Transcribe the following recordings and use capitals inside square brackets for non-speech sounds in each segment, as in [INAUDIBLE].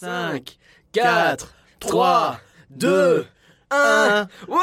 5, 4, 3, 2, 1. Ouais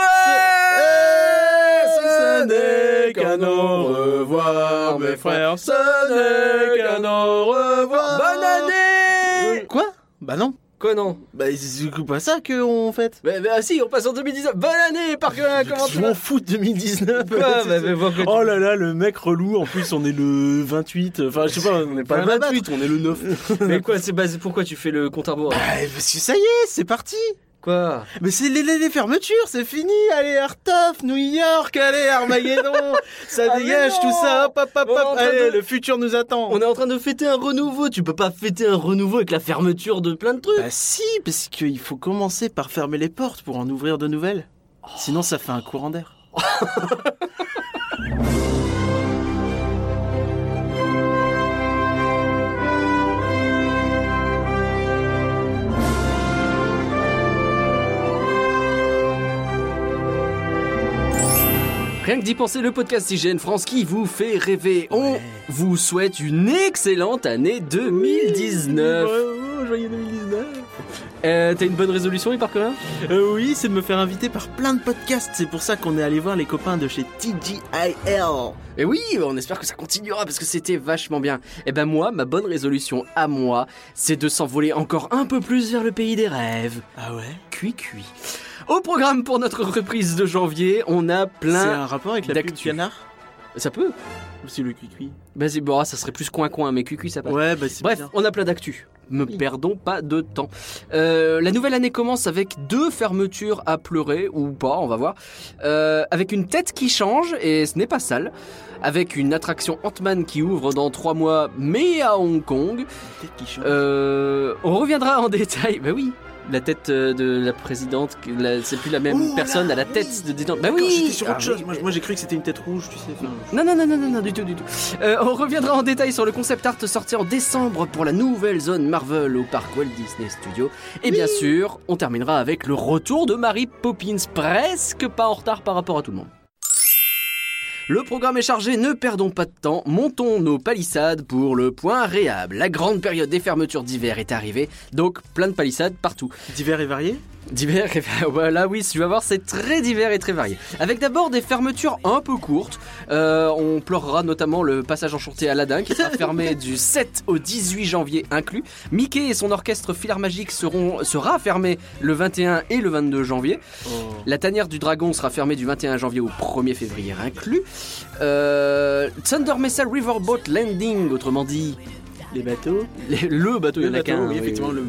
Ce n'est qu'un au revoir, mes frères. Ce n'est qu'un au revoir. Bonne année Quoi? Bah non. Quoi non Bah c'est pas ça qu'on fait. bah, bah, si, on passe en 2019. Bonne année, Parker Comment tu Je m'en fous de 2019. Quoi Bah, bah, Oh là là, le mec relou. En plus, on est le 28. Enfin, je sais pas, on n'est pas le le 28, on est le 9. Mais quoi, c'est pourquoi tu fais le compte à rebours Bah, parce que ça y est, c'est parti. Quoi Mais c'est les, les, les fermetures, c'est fini. Allez, Artof, New York, allez, Armageddon. [LAUGHS] ça Ah, dégage tout ça. Hop, hop, hop, hop. Allez, de- le futur nous attend. On est en train de fêter un renouveau. Tu peux pas fêter un renouveau avec la fermeture de plein de trucs. Bah si, parce qu'il faut commencer par fermer les portes pour en ouvrir de nouvelles. Sinon, ça fait un courant d'air. [LAUGHS] Rien que d'y penser, le podcast IGN France qui vous fait rêver. On Ouais. vous souhaite une excellente année 2019. Oh, joyeux 2019. Euh, T'as une bonne résolution, même Euh, oui, c'est de me faire inviter par plein de podcasts. C'est pour ça qu'on est allé voir les copains de chez TGIL. Et oui, on espère que ça continuera parce que c'était vachement bien. Et ben moi, ma bonne résolution à moi, c'est de s'envoler encore un peu plus vers le pays des rêves. Ah ouais? Cuit cuit. Au programme pour notre reprise de janvier, on a C'est plein. un rapport avec la pub d'actu. canard Ça peut Ou c'est le cuicui Vas-y, bon, ça serait plus coin coin, mais cuit ça passe. Ouais, bah c'est Bref, on a plein d'actu. Ne Oui. perdons pas de temps. Euh, la nouvelle année commence avec deux fermetures à pleurer, ou pas, on va voir. Euh, avec une tête qui change, et ce n'est pas sale. Avec une attraction Ant-Man qui ouvre dans trois mois, mais à Hong Kong. Peut-être qu'il change. Euh, on reviendra en [LAUGHS] détail. Bah oui. La tête euh, de la présidente, c'est plus la même Oh personne là, à la oui. tête de détente. Bah oui. J'étais sur autre Ah, chose. Moi, moi, j'ai cru que c'était une tête rouge, tu sais. enfin, non, non, non, non, non, non, du tout, du tout. Euh, on reviendra en détail sur le concept art sorti en décembre pour la nouvelle zone Marvel au parc Walt Disney Studios. Et bien sûr, on terminera avec le retour de Mary Poppins, presque pas en retard par rapport à tout le monde. Le programme est chargé, ne perdons pas de temps, montons nos palissades pour le point réhab. La grande période des fermetures d'hiver est arrivée, donc plein de palissades partout. Divers et variés? Divers et [LAUGHS] voilà, oui, tu vas voir, c'est très divers et très varié. Avec d'abord des fermetures un peu courtes. Euh, on pleurera notamment le passage enchanté Aladdin qui sera fermé [LAUGHS] du 7 au 18 janvier inclus. Mickey et son orchestre Philharmagique seront sera fermé le 21 et le 22 janvier. Oh. La tanière du dragon sera fermée du 21 janvier au 1er février inclus. Euh, Thunder Mesa Riverboat Landing, autrement dit Les bateaux les- le bateau, il y en a qu'un. oui, effectivement, oui. le,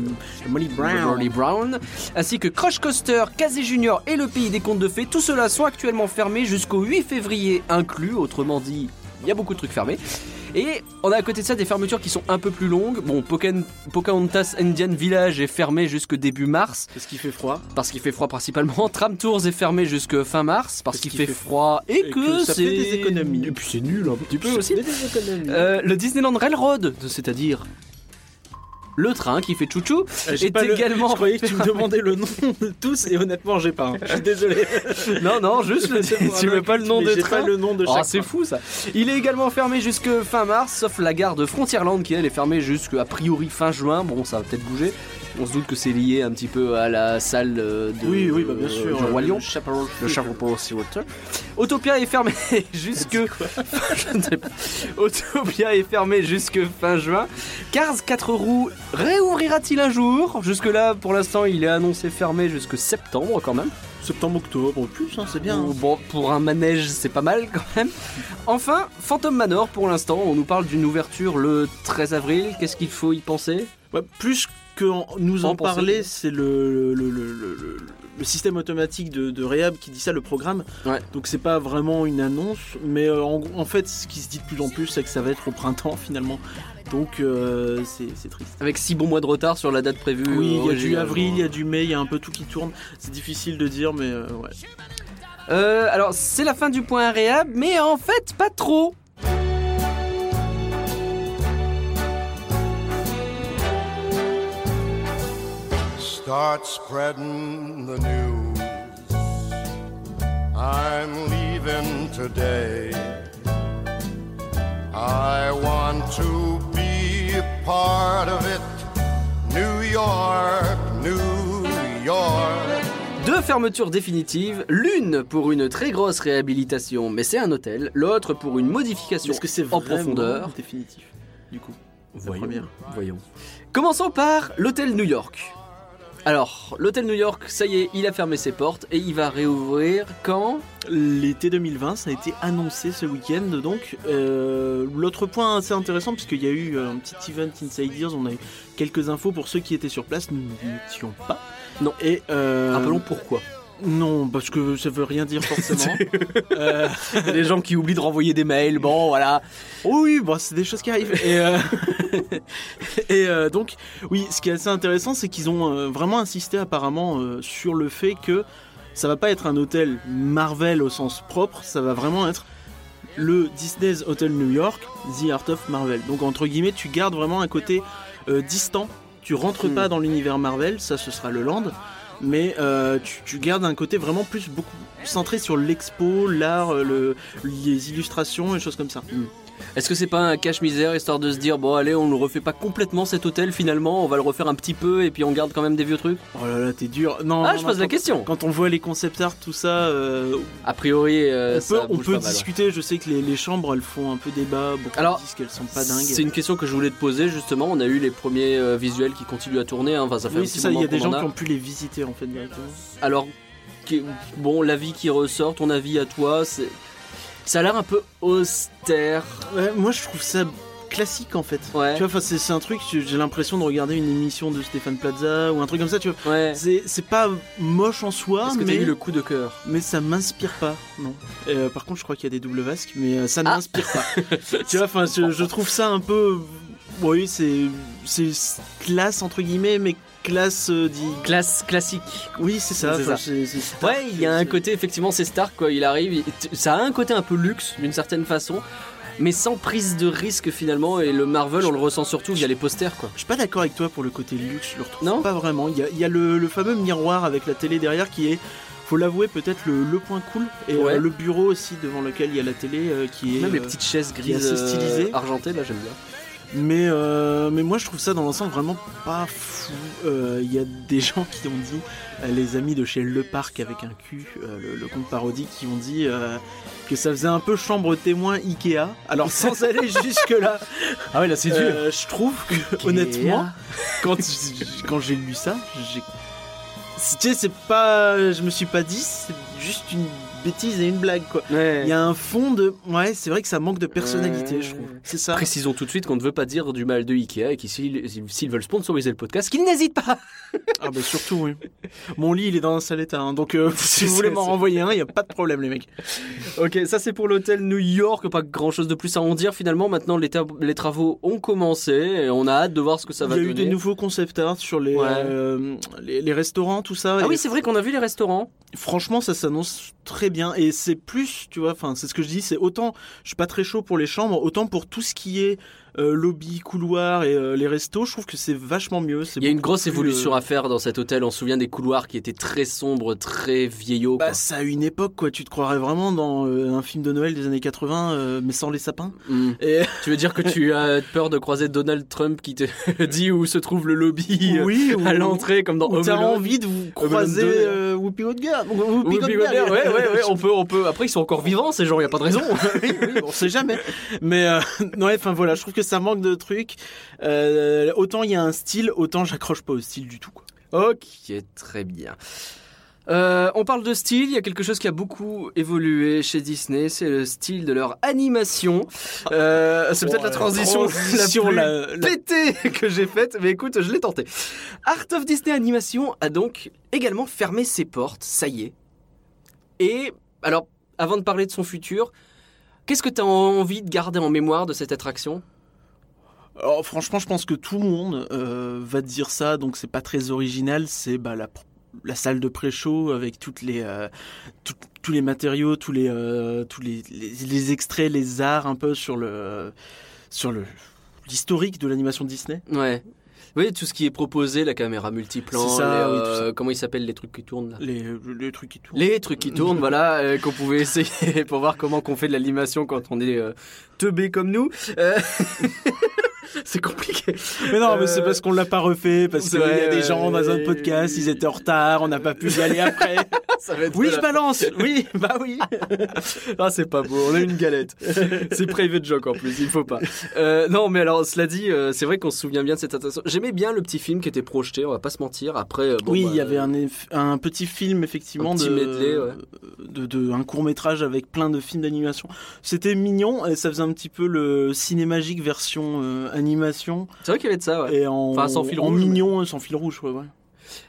le Molly Le Brown. Brown, ainsi que Crush Coaster, Casey Junior et le Pays des Contes de Fées, tout cela sont actuellement fermés jusqu'au 8 février inclus, autrement dit, il y a beaucoup de trucs fermés. Et on a à côté de ça des fermetures qui sont un peu plus longues. Bon, Pocan- Pocahontas Indian Village est fermé jusque début mars, Parce qu'il fait froid. parce qu'il fait froid principalement. [LAUGHS] Tram Tours est fermé jusque fin mars, parce qu'il fait, froid et, Et que, c'est des économies. Et puis c'est nul un petit peu aussi. fait des économies. Euh, le Disneyland Railroad, c'est-à-dire le train qui fait chouchou, Euh, j'ai est pas le- également [LAUGHS] Je croyais que tu me [LAUGHS] demandais le nom de tous et honnêtement j'ai pas. hein. Je suis désolé. [LAUGHS] Non, non, juste le. Tu veux pas le nom de train pas le nom de Oh, c'est fou ça. Il est également fermé jusque fin mars, sauf la gare de Frontierland qui elle est fermée jusqu'à priori fin juin. Bon, ça va peut-être bouger. On se doute que c'est lié un petit peu à la salle euh, de. Oui, oui, bah bien euh, sûr. du Roi Lion. Le Le. Chapeau Theatre. Autopia est fermé [LAUGHS] jusque. Je ne sais pas. Autopia est fermé jusque fin juin. Cars 4 roues réouvrira-t-il un jour? Jusque là, pour l'instant, il est annoncé fermé jusque septembre quand même. Septembre, octobre, en plus, hein, c'est bien. Ou Bon, pour un manège, c'est pas mal quand même. Enfin, Phantom Manor, pour l'instant, on nous parle d'une ouverture le 13 avril. Qu'est-ce qu'il faut y penser? Ouais, plus que en- nous En en parler, c'est le, le, le, le- le- le système automatique de, de Rehab qui dit ça, le programme. Ouais. Donc c'est pas vraiment une annonce, mais euh, en, en fait, ce qui se dit de plus en plus, c'est que ça va être au printemps finalement. Donc euh, c'est triste. Avec six bons mois de retard sur la date prévue. Oui, il y a du originalement. avril, il y a du mai, il y a un peu tout qui tourne. C'est difficile de dire, mais euh, ouais. Euh, alors, c'est la fin du point réhab, mais en fait, pas trop. start spreading the news. I'm leaving today. I want to be part of it. New York, New York. Deux fermetures définitives, l'une pour une très grosse réhabilitation, mais c'est un hôtel, l'autre pour une modification -ce que c'est en profondeur. Définitif, du coup. Voyons. Voyons. Commençons par l'hôtel New York. Alors, l'hôtel New York, ça y est, il a fermé ses portes et il va réouvrir quand L'été 2020, ça a été annoncé ce week-end. Donc, euh, l'autre point assez intéressant, puisqu'il y a eu euh, un petit event Inside Ears, on a eu quelques infos pour ceux qui étaient sur place. Nous n'étions pas. Non. Et euh, Rappelons pourquoi. Non, parce que ça veut rien dire forcément. [LAUGHS] Euh, des gens qui oublient de renvoyer des mails, bon voilà. oui, bon, c'est des choses qui arrivent. Et, euh, [LAUGHS] et euh, donc, oui, ce qui est assez intéressant, c'est qu'ils ont euh, vraiment insisté apparemment sur le fait que ça va pas être un hôtel Marvel au sens propre, ça va vraiment être le Disney's Hotel New York, The Art of Marvel. Donc, entre guillemets, tu gardes vraiment un côté distant. Tu rentres Hmm. pas dans l'univers Marvel, ça ce sera le land. Mais euh, tu, gardes un côté vraiment plus beaucoup centré sur l'expo, l'art, euh, le, les illustrations et choses comme ça. Est-ce que c'est pas un cache-misère histoire de se dire bon allez on ne refait pas complètement cet hôtel finalement, on va le refaire un petit peu et puis on garde quand même des vieux trucs? Oh là là, t'es dur. Non, Ah non, je non, pose la quand- question. Quand on voit les concept art, tout ça, euh, A priori euh, on ça peut, on bouge peut pas mal, ouais. discuter. Je sais que les, les chambres, elles font un peu débat. Beaucoup Alors, disent qu'elles sont pas dingues. C'est une question que je voulais te poser justement. On a eu les premiers euh, visuels qui continuent à tourner. hein. Enfin, ça fait un Oui, c'est ça. Il y a des gens a. qui ont pu les visiter en fait directement. Alors, bon, l'avis qui ressort, ton avis à toi, c'est ça a l'air un peu austère. Ouais, moi, je trouve ça classique en fait. Ouais. Tu vois, c'est un truc. J'ai l'impression de regarder une émission de Stéphane Plaza ou un truc comme ça. Tu vois, Ouais. c'est pas moche en soi, Est-ce que mais eu le coup de cœur? mais ça m'inspire pas. Non. Euh, par contre, je crois qu'il y a des doubles vasques, mais euh, ça ne Ah. m'inspire pas. [LAUGHS] tu vois, enfin, je, je trouve ça un peu. Oui, c'est c'est classe entre guillemets, mais classe euh, dit. Classe classique. Oui, c'est ça. Stark, Ouais, il y a un côté effectivement, c'est Stark quoi. Il arrive, il- ça a un côté un peu luxe d'une certaine façon, mais sans prise de risque finalement. Et le Marvel, on le ressent surtout via les posters quoi. Je suis pas d'accord avec toi pour le côté luxe, je le retrouve Non pas vraiment. Il y a, il y a le, le fameux miroir avec la télé derrière qui est, faut l'avouer, peut-être le, le point cool. Et Ouais. euh, le bureau aussi devant lequel il y a la télé euh, qui est. Même les euh, petites chaises grises assez stylisé. euh, argentées, là j'aime bien. Mais, euh, mais moi je trouve ça dans l'ensemble vraiment pas fou. Euh, Il y a des gens qui ont dit, euh, les amis de chez Le Parc avec un cul, euh, le, le compte parodique, qui ont dit euh, que ça faisait un peu chambre témoin Ikea. Alors sans [LAUGHS] aller jusque là, Ah ouais, là c'est je trouve que honnêtement, quand, quand j'ai lu ça, j'ai. Tu sais, c'est pas. Je me suis pas dit, c'est juste une bêtise et une blague quoi. Ouais. Il y a un fond de. Ouais, c'est vrai que ça manque de personnalité, Ouais. je trouve. C'est ça. Précisons tout de suite qu'on ne veut pas dire du mal de Ikea et qu'ils s'ils veulent sponsoriser le podcast, qu'ils n'hésitent pas. [LAUGHS] Ah bah surtout oui. Mon lit il est dans un sale état, hein, donc euh, [LAUGHS] si vous voulez m'en renvoyer un, il y a pas de problème les mecs. Ok, ça c'est pour l'hôtel New York, pas grand chose de plus à en dire finalement. Maintenant les, les travaux ont commencé et on a hâte de voir ce que ça Il va y a eu donner. des nouveaux concept art sur les, Ouais. euh, les, les restaurants, tout ça. Ah et oui, c'est vrai qu'on a vu les restaurants. franchement ça s'annonce très bien et c'est plus, tu vois, enfin c'est ce que je dis, c'est autant, je suis pas très chaud pour les chambres, autant pour tout ce qui est euh, lobby, couloir et euh, les restos, je trouve que c'est vachement mieux. Il y a une grosse plus, évolution euh, à faire dans cet hôtel. On se souvient des couloirs qui étaient très sombres, très vieillots. Bah, quoi. ça a une époque, quoi. Tu te croirais vraiment dans un film de Noël des années 80, euh, mais sans les sapins. Hmm. Et... [LAUGHS] Tu veux dire que tu as peur de croiser Donald Trump qui te [LAUGHS] dit où se trouve le lobby oui, à l'entrée comme dans Home t'as envie de vous croiser 2, euh, Whoopi Goldberg. Whoopi Goldberg, ouais, ouais, ouais, on peut, on peut. Après, ils sont encore vivants, ces gens, il y a pas de raison. [LAUGHS] oui, oui, on sait jamais. Mais euh, ouais, enfin voilà, je trouve que ça manque de trucs. Euh, autant il y a un style, autant j'accroche pas au style du tout. Quoi. ok, très bien. Euh, on parle de style, il y a quelque chose qui a beaucoup évolué chez Disney, c'est le style de leur animation. Euh, c'est peut-être la transition, transition, la la- plus la- pétée que j'ai faite, mais écoute, je l'ai tenté. Art of Disney Animation a donc également fermé ses portes, ça y est. Et alors, avant de parler de son futur, qu'est-ce que tu as envie de garder en mémoire de cette attraction? Alors franchement, je pense que tout le monde euh, va dire ça, donc c'est pas très original. C'est bah, la, la salle de pré-show avec toutes les, euh, tout- tous les matériaux, tous les, euh, tous les, les, les extraits, les arts un peu sur le, sur le l'historique de l'animation Disney. Ouais. Oui, tout ce qui est proposé, la caméra multiplan, C'est ça, les, oui, tout comment ils s'appellent les trucs qui tournent là? Les, les trucs qui tournent. Les trucs qui tournent, [LAUGHS] voilà, qu'on pouvait essayer [LAUGHS] pour voir comment qu'on fait de l'animation quand on est teubé comme nous. [LAUGHS] [LAUGHS] C'est compliqué. Mais non, mais c'est Euh, parce qu'on l'a pas refait, parce qu'il y a des gens dans un podcast, ils étaient en retard, on n'a pas pu y aller après. [LAUGHS] Ça va être Oui, je balance. Oui, bah oui. [LAUGHS] Ah, c'est pas beau, on a une galette. c'est private joke en plus, il faut pas. Euh, non, mais alors, cela dit, euh, c'est vrai qu'on se souvient bien de cette attention. J'aimais bien le petit film qui était projeté, on va pas se mentir. Après, euh, bon, oui, bah, il y avait un, petit film effectivement Un petit de, medley, ouais. de, de- un court métrage avec plein de films d'animation. C'était mignon et ça faisait un petit peu le cinémagique version euh, animation C'est vrai qu'il y avait de ça, ouais. et en, Enfin, sans fil en rouge, mignon sans fil rouge. Ouais, ouais.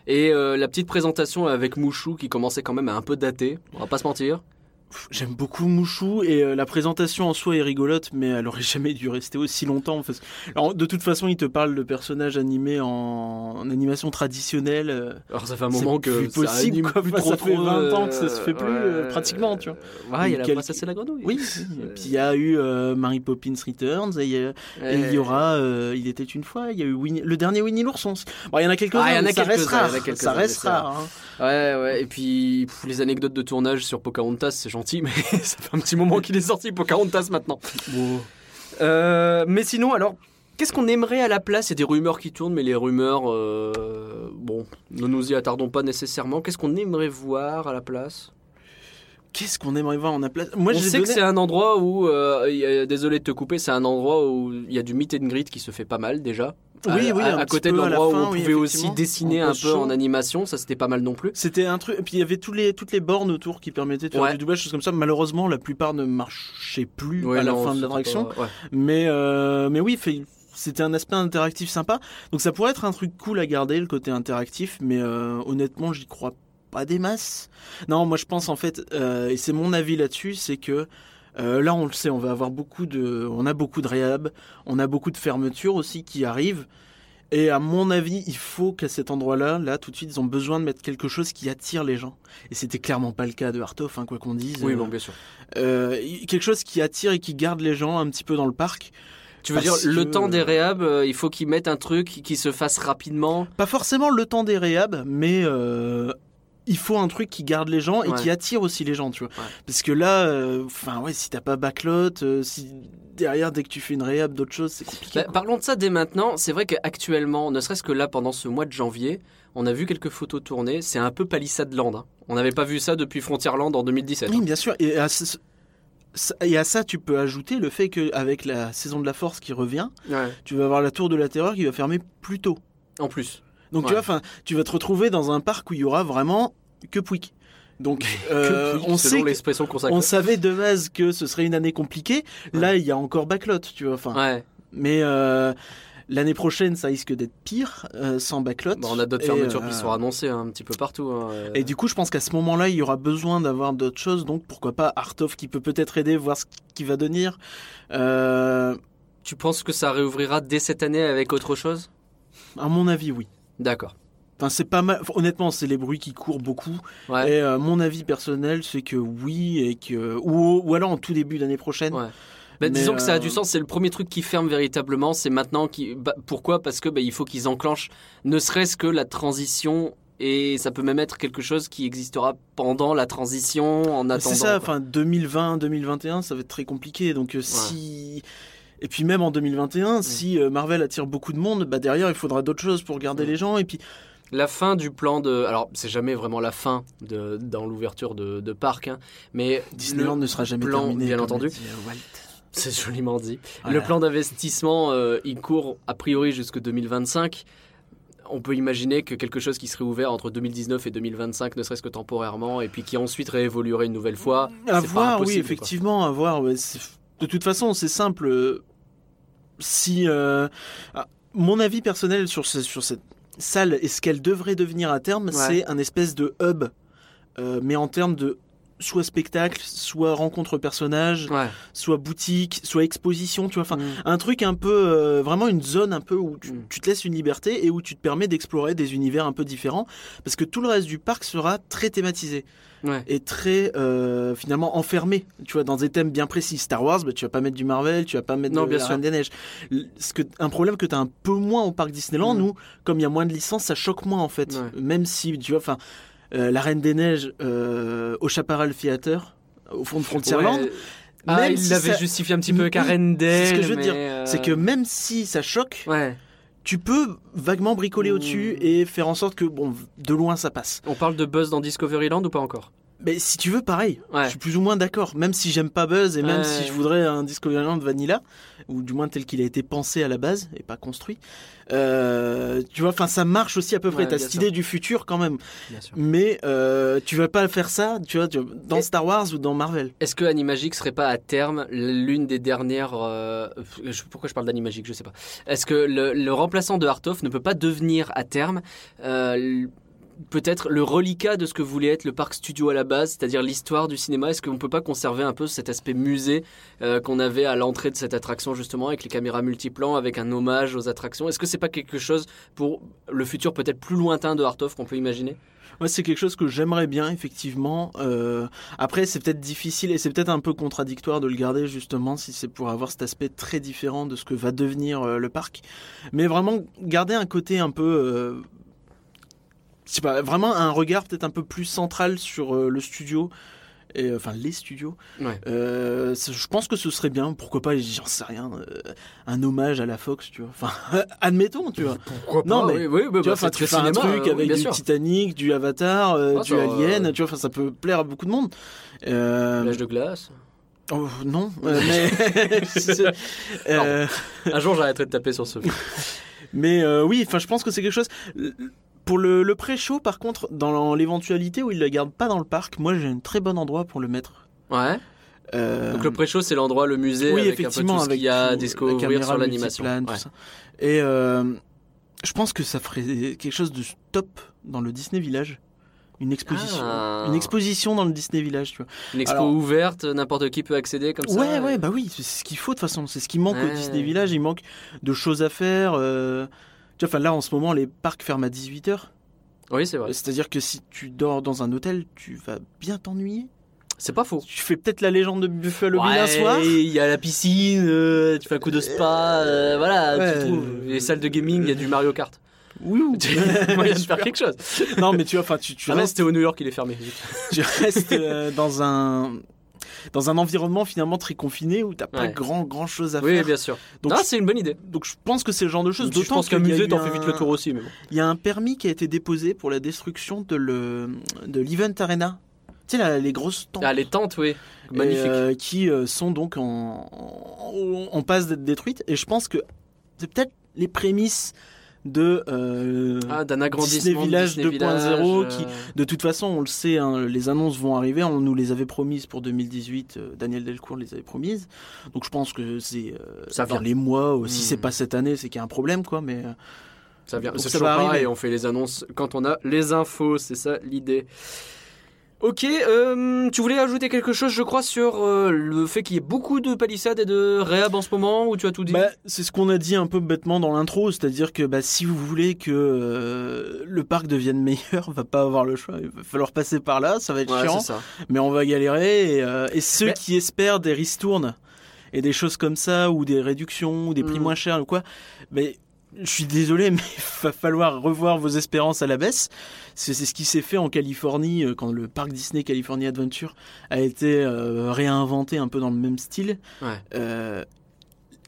Et euh, la petite présentation avec Mouchou qui commençait quand même à un peu dater, on va pas se mentir. J'aime beaucoup Mouchou et euh, la présentation en soi est rigolote, mais elle aurait [LAUGHS] jamais dû rester aussi longtemps. parce- Alors, de toute façon, il te parle de personnages animés en, en animation traditionnelle. euh, Alors ça fait un moment que plus ça possible, anime quoi. plus trop ça fait trop, 20 ans que euh, ça se fait plus, euh, pratiquement, tu vois. Ouais, il y a la Quel- princesse et la grenouille. Oui, et puis il y a eu euh, Mary Poppins Returns et il y, a- et il y aura euh, Il était une fois, il y a eu Winnie- le dernier Winnie l'ourson. Bon, il y en a quelques-uns, Ah, ça quelques-uns, reste rare. Ça reste rare. hein. Ouais, ouais, et puis pff, les anecdotes de tournage sur Pocahontas, c'est gentil, mais [LAUGHS] ça fait un petit moment qu'il est sorti Pocahontas maintenant. Euh, mais sinon, alors, qu'est-ce qu'on aimerait à la place? Il y a des rumeurs qui tournent, mais les rumeurs, euh, bon, ne nous y attardons pas nécessairement. Qu'est-ce qu'on aimerait voir à la place? Qu'est-ce qu'on aimerait voir en a place? Moi, On j'ai sait que c'est un endroit où, euh, y a- désolé de te couper, c'est un endroit où il y a du meet and greet qui se fait pas mal déjà. Oui, à, oui, à- côté de l'endroit où on oui, pouvait aussi dessiner un peu en animation, ça c'était pas mal non plus. C'était un truc, et puis il y avait tous les, toutes les bornes autour qui permettaient de faire Ouais. du doublage, choses comme ça. Malheureusement, la plupart ne marchaient plus Ouais, à la non, fin de l'attraction. pas- ouais. Mais, euh, mais oui, fait- c'était un aspect interactif sympa. Donc ça pourrait être un truc cool à garder, le côté interactif, mais euh, honnêtement, j'y crois pas des masses. Non, moi je pense en fait, euh, et c'est mon avis là-dessus, c'est que euh, là on le sait, on va avoir beaucoup de, on a beaucoup de réhab, on a beaucoup de fermetures aussi qui arrivent. Et à mon avis, il faut qu'à cet endroit-là, là, tout de suite, ils ont besoin de mettre quelque chose qui attire les gens. Et c'était clairement pas le cas de Harthoff, hein, quoi qu'on dise. Oui, Euh, bon, bien sûr. euh, quelque chose qui attire et qui garde les gens un petit peu dans le parc. Tu veux Parce dire, le que- temps des réhab, euh, il faut qu'ils mettent un truc qui se fasse rapidement? Pas forcément le temps des réhab, mais euh, il faut un truc qui garde les gens et Ouais. qui attire aussi les gens, tu vois. Ouais. Parce que là, euh, enfin ouais, si t'as pas backlot, euh, si derrière dès que tu fais une réhab d'autres choses, c'est compliqué. Bah, parlons de ça dès maintenant. C'est vrai qu'actuellement, ne serait-ce que là, pendant ce mois de janvier, on a vu quelques photos tournées. C'est un peu Palisade Land. hein. On n'avait pas vu ça depuis Frontierland en 2017. Oui, bien sûr. Et à, ce- ça- et à ça, tu peux ajouter le fait qu'avec la saison de la force qui revient, Ouais. tu vas avoir la tour de la terreur qui va fermer plus tôt. En plus. Donc Ouais. tu vois, enfin, tu vas te retrouver dans un parc où il y aura vraiment que Pouic. Donc euh, on sait l'expression. On savait de base que ce serait une année compliquée. Là, il y a encore backlot, tu vois. Enfin, Ouais. mais euh, l'année prochaine, ça risque d'être pire euh, sans backlot. Bah, on a d'autres Et, fermetures qui seront annoncées hein, un petit peu partout. hein. Et du coup, je pense qu'à ce moment-là, il y aura besoin d'avoir d'autres choses. Donc, pourquoi pas Artov qui peut peut-être aider, voir ce qui va devenir. Tu penses que ça réouvrira dès cette année avec autre chose? à mon avis, oui. D'accord. Enfin, c'est pas mal. Honnêtement, c'est les bruits qui courent beaucoup. Ouais. Et euh, mon avis personnel, c'est que oui, et que ou, ou alors en tout début d'année prochaine. Ouais. Bah, disons que ça a euh, du sens, c'est le premier truc qui ferme véritablement, c'est maintenant qui bah, pourquoi? Parce que bah, il faut qu'ils enclenchent ne serait-ce que la transition et ça peut même être quelque chose qui existera pendant la transition en attendant. C'est ça, enfin 2020, 2021, ça va être très compliqué. Donc euh, si et puis même en 2021, si euh, Marvel attire beaucoup de monde, bah derrière il faudra d'autres choses pour garder Mm. les gens. Et puis La fin du plan de alors c'est jamais vraiment la fin de dans l'ouverture de, de parc, hein, mais Disneyland ne sera jamais plan, terminé. bien entendu. euh. C'est joliment dit. Voilà. Le plan d'investissement, euh, il court a priori jusque 2025. On peut imaginer que quelque chose qui serait ouvert entre 2019 et 2025, ne serait-ce que temporairement, et puis qui ensuite réévoluerait une nouvelle fois. À voir, oui, effectivement, à voir. ouais, de toute façon, c'est simple. euh, Si euh, ah, mon avis personnel sur, ce- sur cette salle et ce qu'elle devrait devenir à terme, c'est un espèce de hub, euh, mais en termes de soit spectacle, soit rencontre personnage. Ouais. soit boutique, soit exposition, tu vois. Enfin, Mm. un truc un peu, euh, vraiment une zone un peu où tu, Mm. tu te laisses une liberté et où tu te permets d'explorer des univers un peu différents, parce que tout le reste du parc sera très thématisé Ouais. et très euh, finalement enfermé, tu vois, dans des thèmes bien précis. Star Wars, bah, tu vas pas mettre du Marvel, tu vas pas mettre Non, de bien la sûr. Reine des Neiges. Ce que, un problème que tu as un peu moins au parc Disneyland, Mm. nous, comme il y a moins de licences, ça choque moins en fait. Ouais. Même si, tu vois, enfin, la Reine des Neiges euh, au Chaparral Theater, au fond de Frontierland, Ouais, Ah, même il si l'avait ça- justifié un petit peu Arendelle. c'est ce que je veux dire. euh, C'est que même si ça choque, Ouais. tu peux vaguement bricoler Mmh. au-dessus et faire en sorte que, bon, de loin ça passe. On parle de Buzz dans Discoveryland ou pas encore? Mais si tu veux, pareil. Ouais. Je suis plus ou moins d'accord. Même si j'aime pas Buzz et même Ouais. si je voudrais un Discoveryland Vanilla, ou du moins tel qu'il a été pensé à la base et pas construit, euh, tu vois, enfin ça marche aussi à peu près. Ouais, T'as cette sûr. idée du futur quand même. Mais euh, tu vas pas faire ça, tu vois, dans Et- Star Wars ou dans Marvel. Est-ce que Animagic serait pas à terme l'une des dernières. euh, pourquoi je parle d'Animagic Je sais pas. Est-ce que le, le remplaçant de Hartov ne peut pas devenir à terme euh, peut-être le reliquat de ce que voulait être le parc studio à la base, c'est-à-dire l'histoire du cinéma Est-ce qu'on peut pas conserver un peu cet aspect musée euh, qu'on avait à l'entrée de cette attraction justement avec les caméras multiplans, avec un hommage aux attractions? Est-ce que c'est pas quelque chose pour le futur peut-être plus lointain de Hartov qu'on peut imaginer? C'est quelque chose que j'aimerais bien, effectivement. Euh, après, c'est peut-être difficile et c'est peut-être un peu contradictoire de le garder, justement, si c'est pour avoir cet aspect très différent de ce que va devenir euh, le parc. Mais vraiment, garder un côté un peu. Sais pas, vraiment un regard peut-être un peu plus central sur euh, le studio. Et, euh, enfin, les studios. Ouais. Euh, c'est- je pense que ce serait bien. Pourquoi pas, j'en sais rien. un hommage à la Fox, tu vois. Enfin, [LAUGHS] admettons, tu vois. Pourquoi Non, mais- oui, oui, oui, Tu bah, vois, c'est tu fais un truc avec du sûr. Titanic, du Avatar, Ah, du Alien, tu vois, enfin, ça peut plaire à beaucoup de monde. L'âge de glace. oh, non, euh, mais [LAUGHS] Euh, Un jour, j'arrêterai de taper sur ce. [LAUGHS] mais euh, oui, enfin, je pense que c'est quelque chose. Pour le, le pré-show, par contre, dans l'éventualité où ils le gardent pas dans le parc, moi j'ai un très bon endroit pour le mettre. Ouais. Euh, Donc le pré-show, c'est l'endroit, le musée, oui, avec un peu effectivement, tout ce avec qu'il y a à la découvrir sur l'animation. Ouais. Et euh, je pense que ça ferait quelque chose de top dans le Disney Village. Une exposition. Ah. Une exposition dans le Disney Village, tu vois. Une expo Alors- ouverte, n'importe qui peut accéder comme ça. Ouais, ouais, bah oui, c'est ce qu'il faut de toute façon. C'est ce qui manque Ouais. au Disney Village. Il manque de choses à faire. euh, Tu vois, là, en ce moment, les parcs ferment à 18h. Oui, c'est vrai. C'est-à-dire que si tu dors dans un hôtel, tu vas bien t'ennuyer. C'est pas faux. Tu fais peut-être la légende de Buffalo Bill un Ouais, soir. Il y a la piscine, euh, tu fais un coup de spa, euh, voilà, Ouais. tu trouves. Les salles de gaming, il y a du Mario Kart. Oui, [LAUGHS] a moyen de faire quelque chose. non, mais tu vois, enfin, tu, tu Ah restes, c'était au New York, il est fermé. tu restes euh, dans un dans un environnement finalement très confiné où t'as pas Ouais. grand grand chose à Oui, faire. bien sûr. Donc, c'est une bonne idée. donc je pense que c'est le genre de choses. Je D'autant pense qu'un musée, t'en fais un- vite le tour aussi. Mais bon. Il y a un permis qui a été déposé pour la destruction de le de l'Event Arena. Tu sais, là, les grosses tentes. Ah, les tentes, oui. Magnifique. euh, qui euh, sont donc en, en, en passe d'être détruites. Et je pense que c'est peut-être les prémices de euh, Ah, d'un agrandissement. Disney Village Disney 2.0 Village, qui- euh, De toute façon, on le sait, hein, les annonces vont arriver. On nous les avait promises pour 2018. euh, Daniel Delcourt les avait promises. Donc je pense que c'est euh, Ça vient. les mois. Si Hmm. c'est pas cette année, c'est qu'il y a un problème, quoi. Mais euh, Ça vient. C'est ça toujours va pareil, on fait les annonces quand on a les infos, c'est ça l'idée. Ok, euh, tu voulais ajouter quelque chose, je crois, sur euh, le fait qu'il y ait beaucoup de palissades et de réhab en ce moment, ou tu as tout dit? Bah, c'est ce qu'on a dit un peu bêtement dans l'intro, c'est-à-dire que bah, si vous voulez que euh, le parc devienne [LAUGHS] meilleur, on va pas avoir le choix, il va falloir passer par là, ça va être Ouais, chiant, ça. mais on va galérer. Et, et ceux Mais- qui espèrent des ristournes et des choses comme ça, ou des réductions, ou des prix Mm. moins chers, ou quoi, mais je suis désolé, [LAUGHS] mais il va falloir revoir vos espérances à la baisse. C'est ce qui s'est fait en Californie euh, quand le parc Disney California Adventure a été euh, réinventé un peu dans le même style. Ouais. Euh,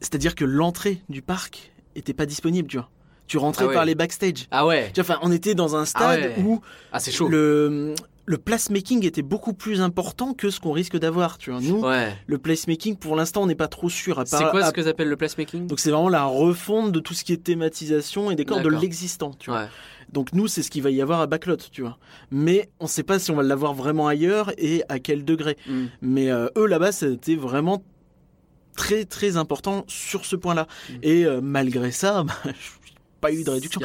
C'est-à-dire que l'entrée du parc était pas disponible, tu vois. Tu rentrais Ah ouais. par les backstage. Ah ouais, Tu vois, enfin, on était dans un stade ouais. où ah c'est chaud. le le placemaking était beaucoup plus important que ce qu'on risque d'avoir, tu vois. Nous, Ouais. le placemaking, pour l'instant, on n'est pas trop sûr. à C'est quoi à- ce que t'appelles le placemaking? Donc c'est vraiment la refonte de tout ce qui est thématisation et décor de l'existant, tu vois. Ouais. Donc nous, c'est ce qu'il va y avoir à Backlot, tu vois. Mais on ne sait pas si on va l'avoir vraiment ailleurs et à quel degré. Hmm. Mais euh, eux là-bas, c'était vraiment très très important sur ce point-là. Mm. Et euh, malgré ça, [LAUGHS] bah, pas eu de réduction.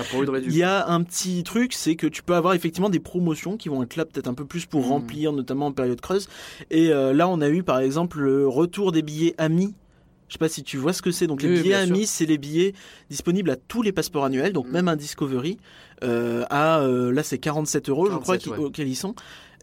Il y a un petit truc, c'est que tu peux avoir effectivement des promotions qui vont être là peut-être un peu plus pour Mm. remplir, notamment en période creuse. Et euh, là, on a eu par exemple le retour des billets amis. Je sais pas si tu vois ce que c'est. Donc les billets amis, c'est les billets disponibles à tous les passeports annuels, donc Mm. même un Discovery. euh, à euh, là, c'est 47 euros, je crois, 47, qui- ouais. auxquels ils sont.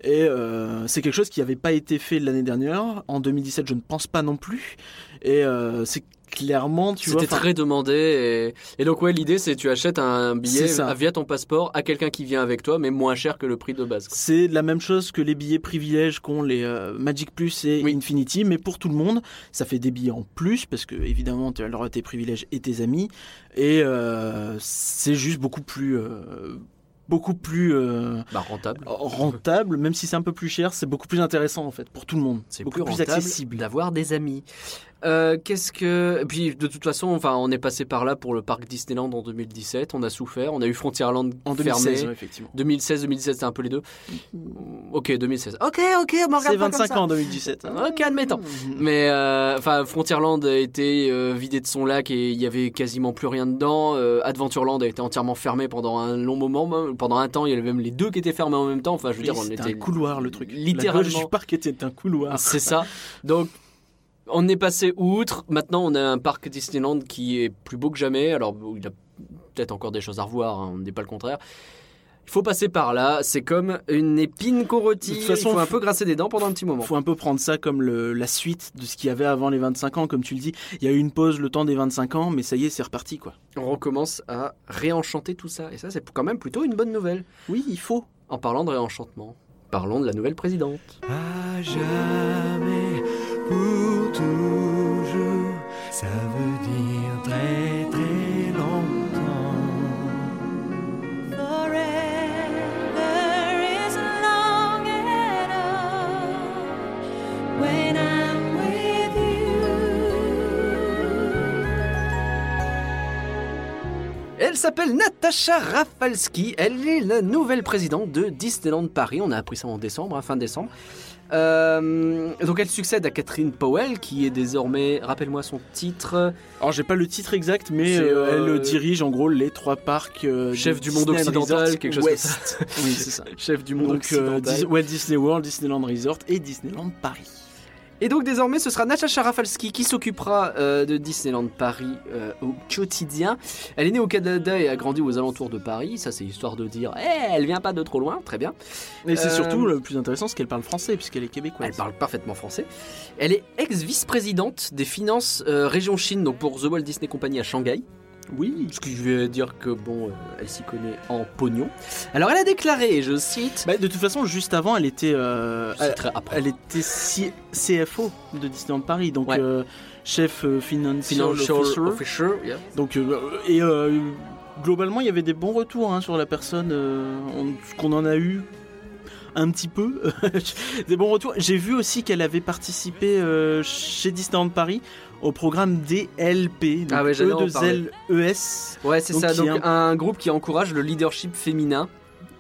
Et euh, c'est quelque chose qui n'avait pas été fait l'année dernière. En 2017, je ne pense pas non plus. Et c'est clairement, tu vois. C'était très demandé. Et, et donc, ouais, l'idée, c'est tu achètes un billet via ton passeport à quelqu'un qui vient avec toi, mais moins cher que le prix de base. C'est la même chose que les billets privilèges qu'ont les euh, Magic Plus et Oui. Infinity, mais pour tout le monde, ça fait des billets en plus parce que évidemment tu as le droit à tes privilèges et tes amis, et euh, c'est juste beaucoup plus, euh, beaucoup plus euh, Bah, rentable. rentable, même si c'est un peu plus cher, c'est beaucoup plus intéressant en fait pour tout le monde. C'est beaucoup plus plus accessible. d'avoir des amis. Euh, Qu'est-ce que et puis de toute façon, enfin, on est passé par là pour le parc Disneyland en 2017. On a souffert. On a eu Frontierland En fermé. 2016, ouais, effectivement. 2016, 2017, c'était un peu les deux. Ok, 2016. Ok, ok, on C'est pas comme 25 ça. ans en 2017. hein. Ok, admettons. Mhm. Mais euh, enfin, Frontierland a été euh, vidé de son lac et il y avait quasiment plus rien dedans. Adventureland a été entièrement fermé pendant un long moment, même. pendant un temps. Il y avait même les deux qui étaient fermés en même temps. Enfin, je veux Oui, dire, on était un couloir le truc. La littéralement. gauche du parc était un couloir. C'est ça. Donc, on est passé outre. Maintenant, on a un parc Disneyland qui est plus beau que jamais. Alors, il a peut-être encore des choses à revoir, hein, on ne dit pas le contraire. Il faut passer par là. C'est comme une épine qu'on retire. De toute façon, il faut un peu grasser des dents pendant un petit moment. faut un peu prendre ça comme le- la suite de ce qu'il y avait avant les 25 ans, comme tu le dis. Il y a eu une pause le temps des 25 ans, mais ça y est, c'est reparti quoi. On recommence à réenchanter tout ça. Et ça, c'est quand même plutôt une bonne nouvelle. Oui, il faut. En parlant de réenchantement, parlons de la nouvelle présidente. À jamais, pour ça veut dire très très longtemps. Forever is long enough when I'm with you. Elle s'appelle Natacha Rafalski. Elle est la nouvelle présidente de Disneyland Paris. On a appris ça en décembre, hein, fin décembre. Euh, donc elle succède à Catherine Powell, qui est désormais, rappelle-moi son titre, Alors j'ai pas le titre exact, mais euh, euh, elle dirige en gros les trois parcs. euh, Chef du monde Disneyland occidental, Resort quelque chose comme West. [LAUGHS] oui, c'est ça. chef du monde Donc euh, occidental. Disney World, Disneyland Resort et Disneyland Paris. Et donc désormais, ce sera Natacha Rafalski qui s'occupera euh, de Disneyland Paris euh, au quotidien. Elle est née au Canada et a grandi aux alentours de Paris. Ça, c'est histoire de dire, eh, elle vient pas de trop loin. Très bien. Et c'est Euh, surtout le plus intéressant, c'est qu'elle parle français puisqu'elle est québécoise. Elle parle parfaitement français. Elle est ex-vice-présidente des finances euh, région Chine, donc pour The Walt Disney Company à Shanghai. Oui. Ce qui veut dire que bon, euh, elle s'y connaît en pognon. Alors elle a déclaré, je cite, Bah, de toute façon, juste avant, elle était, euh, elle, était C- CFO de Disneyland Paris, donc Ouais. euh, chef euh, financial, Financial officer. officer, yeah. Donc, et globalement, il y avait des bons retours hein, sur la personne. qu'on en a eu un petit peu. [LAUGHS] des bons retours. J'ai vu aussi qu'elle avait participé chez Disneyland Paris au programme DLP. Donc Ah ouais, j'allais en E2LES. Ouais, c'est ça. Donc un... groupe qui encourage le leadership féminin.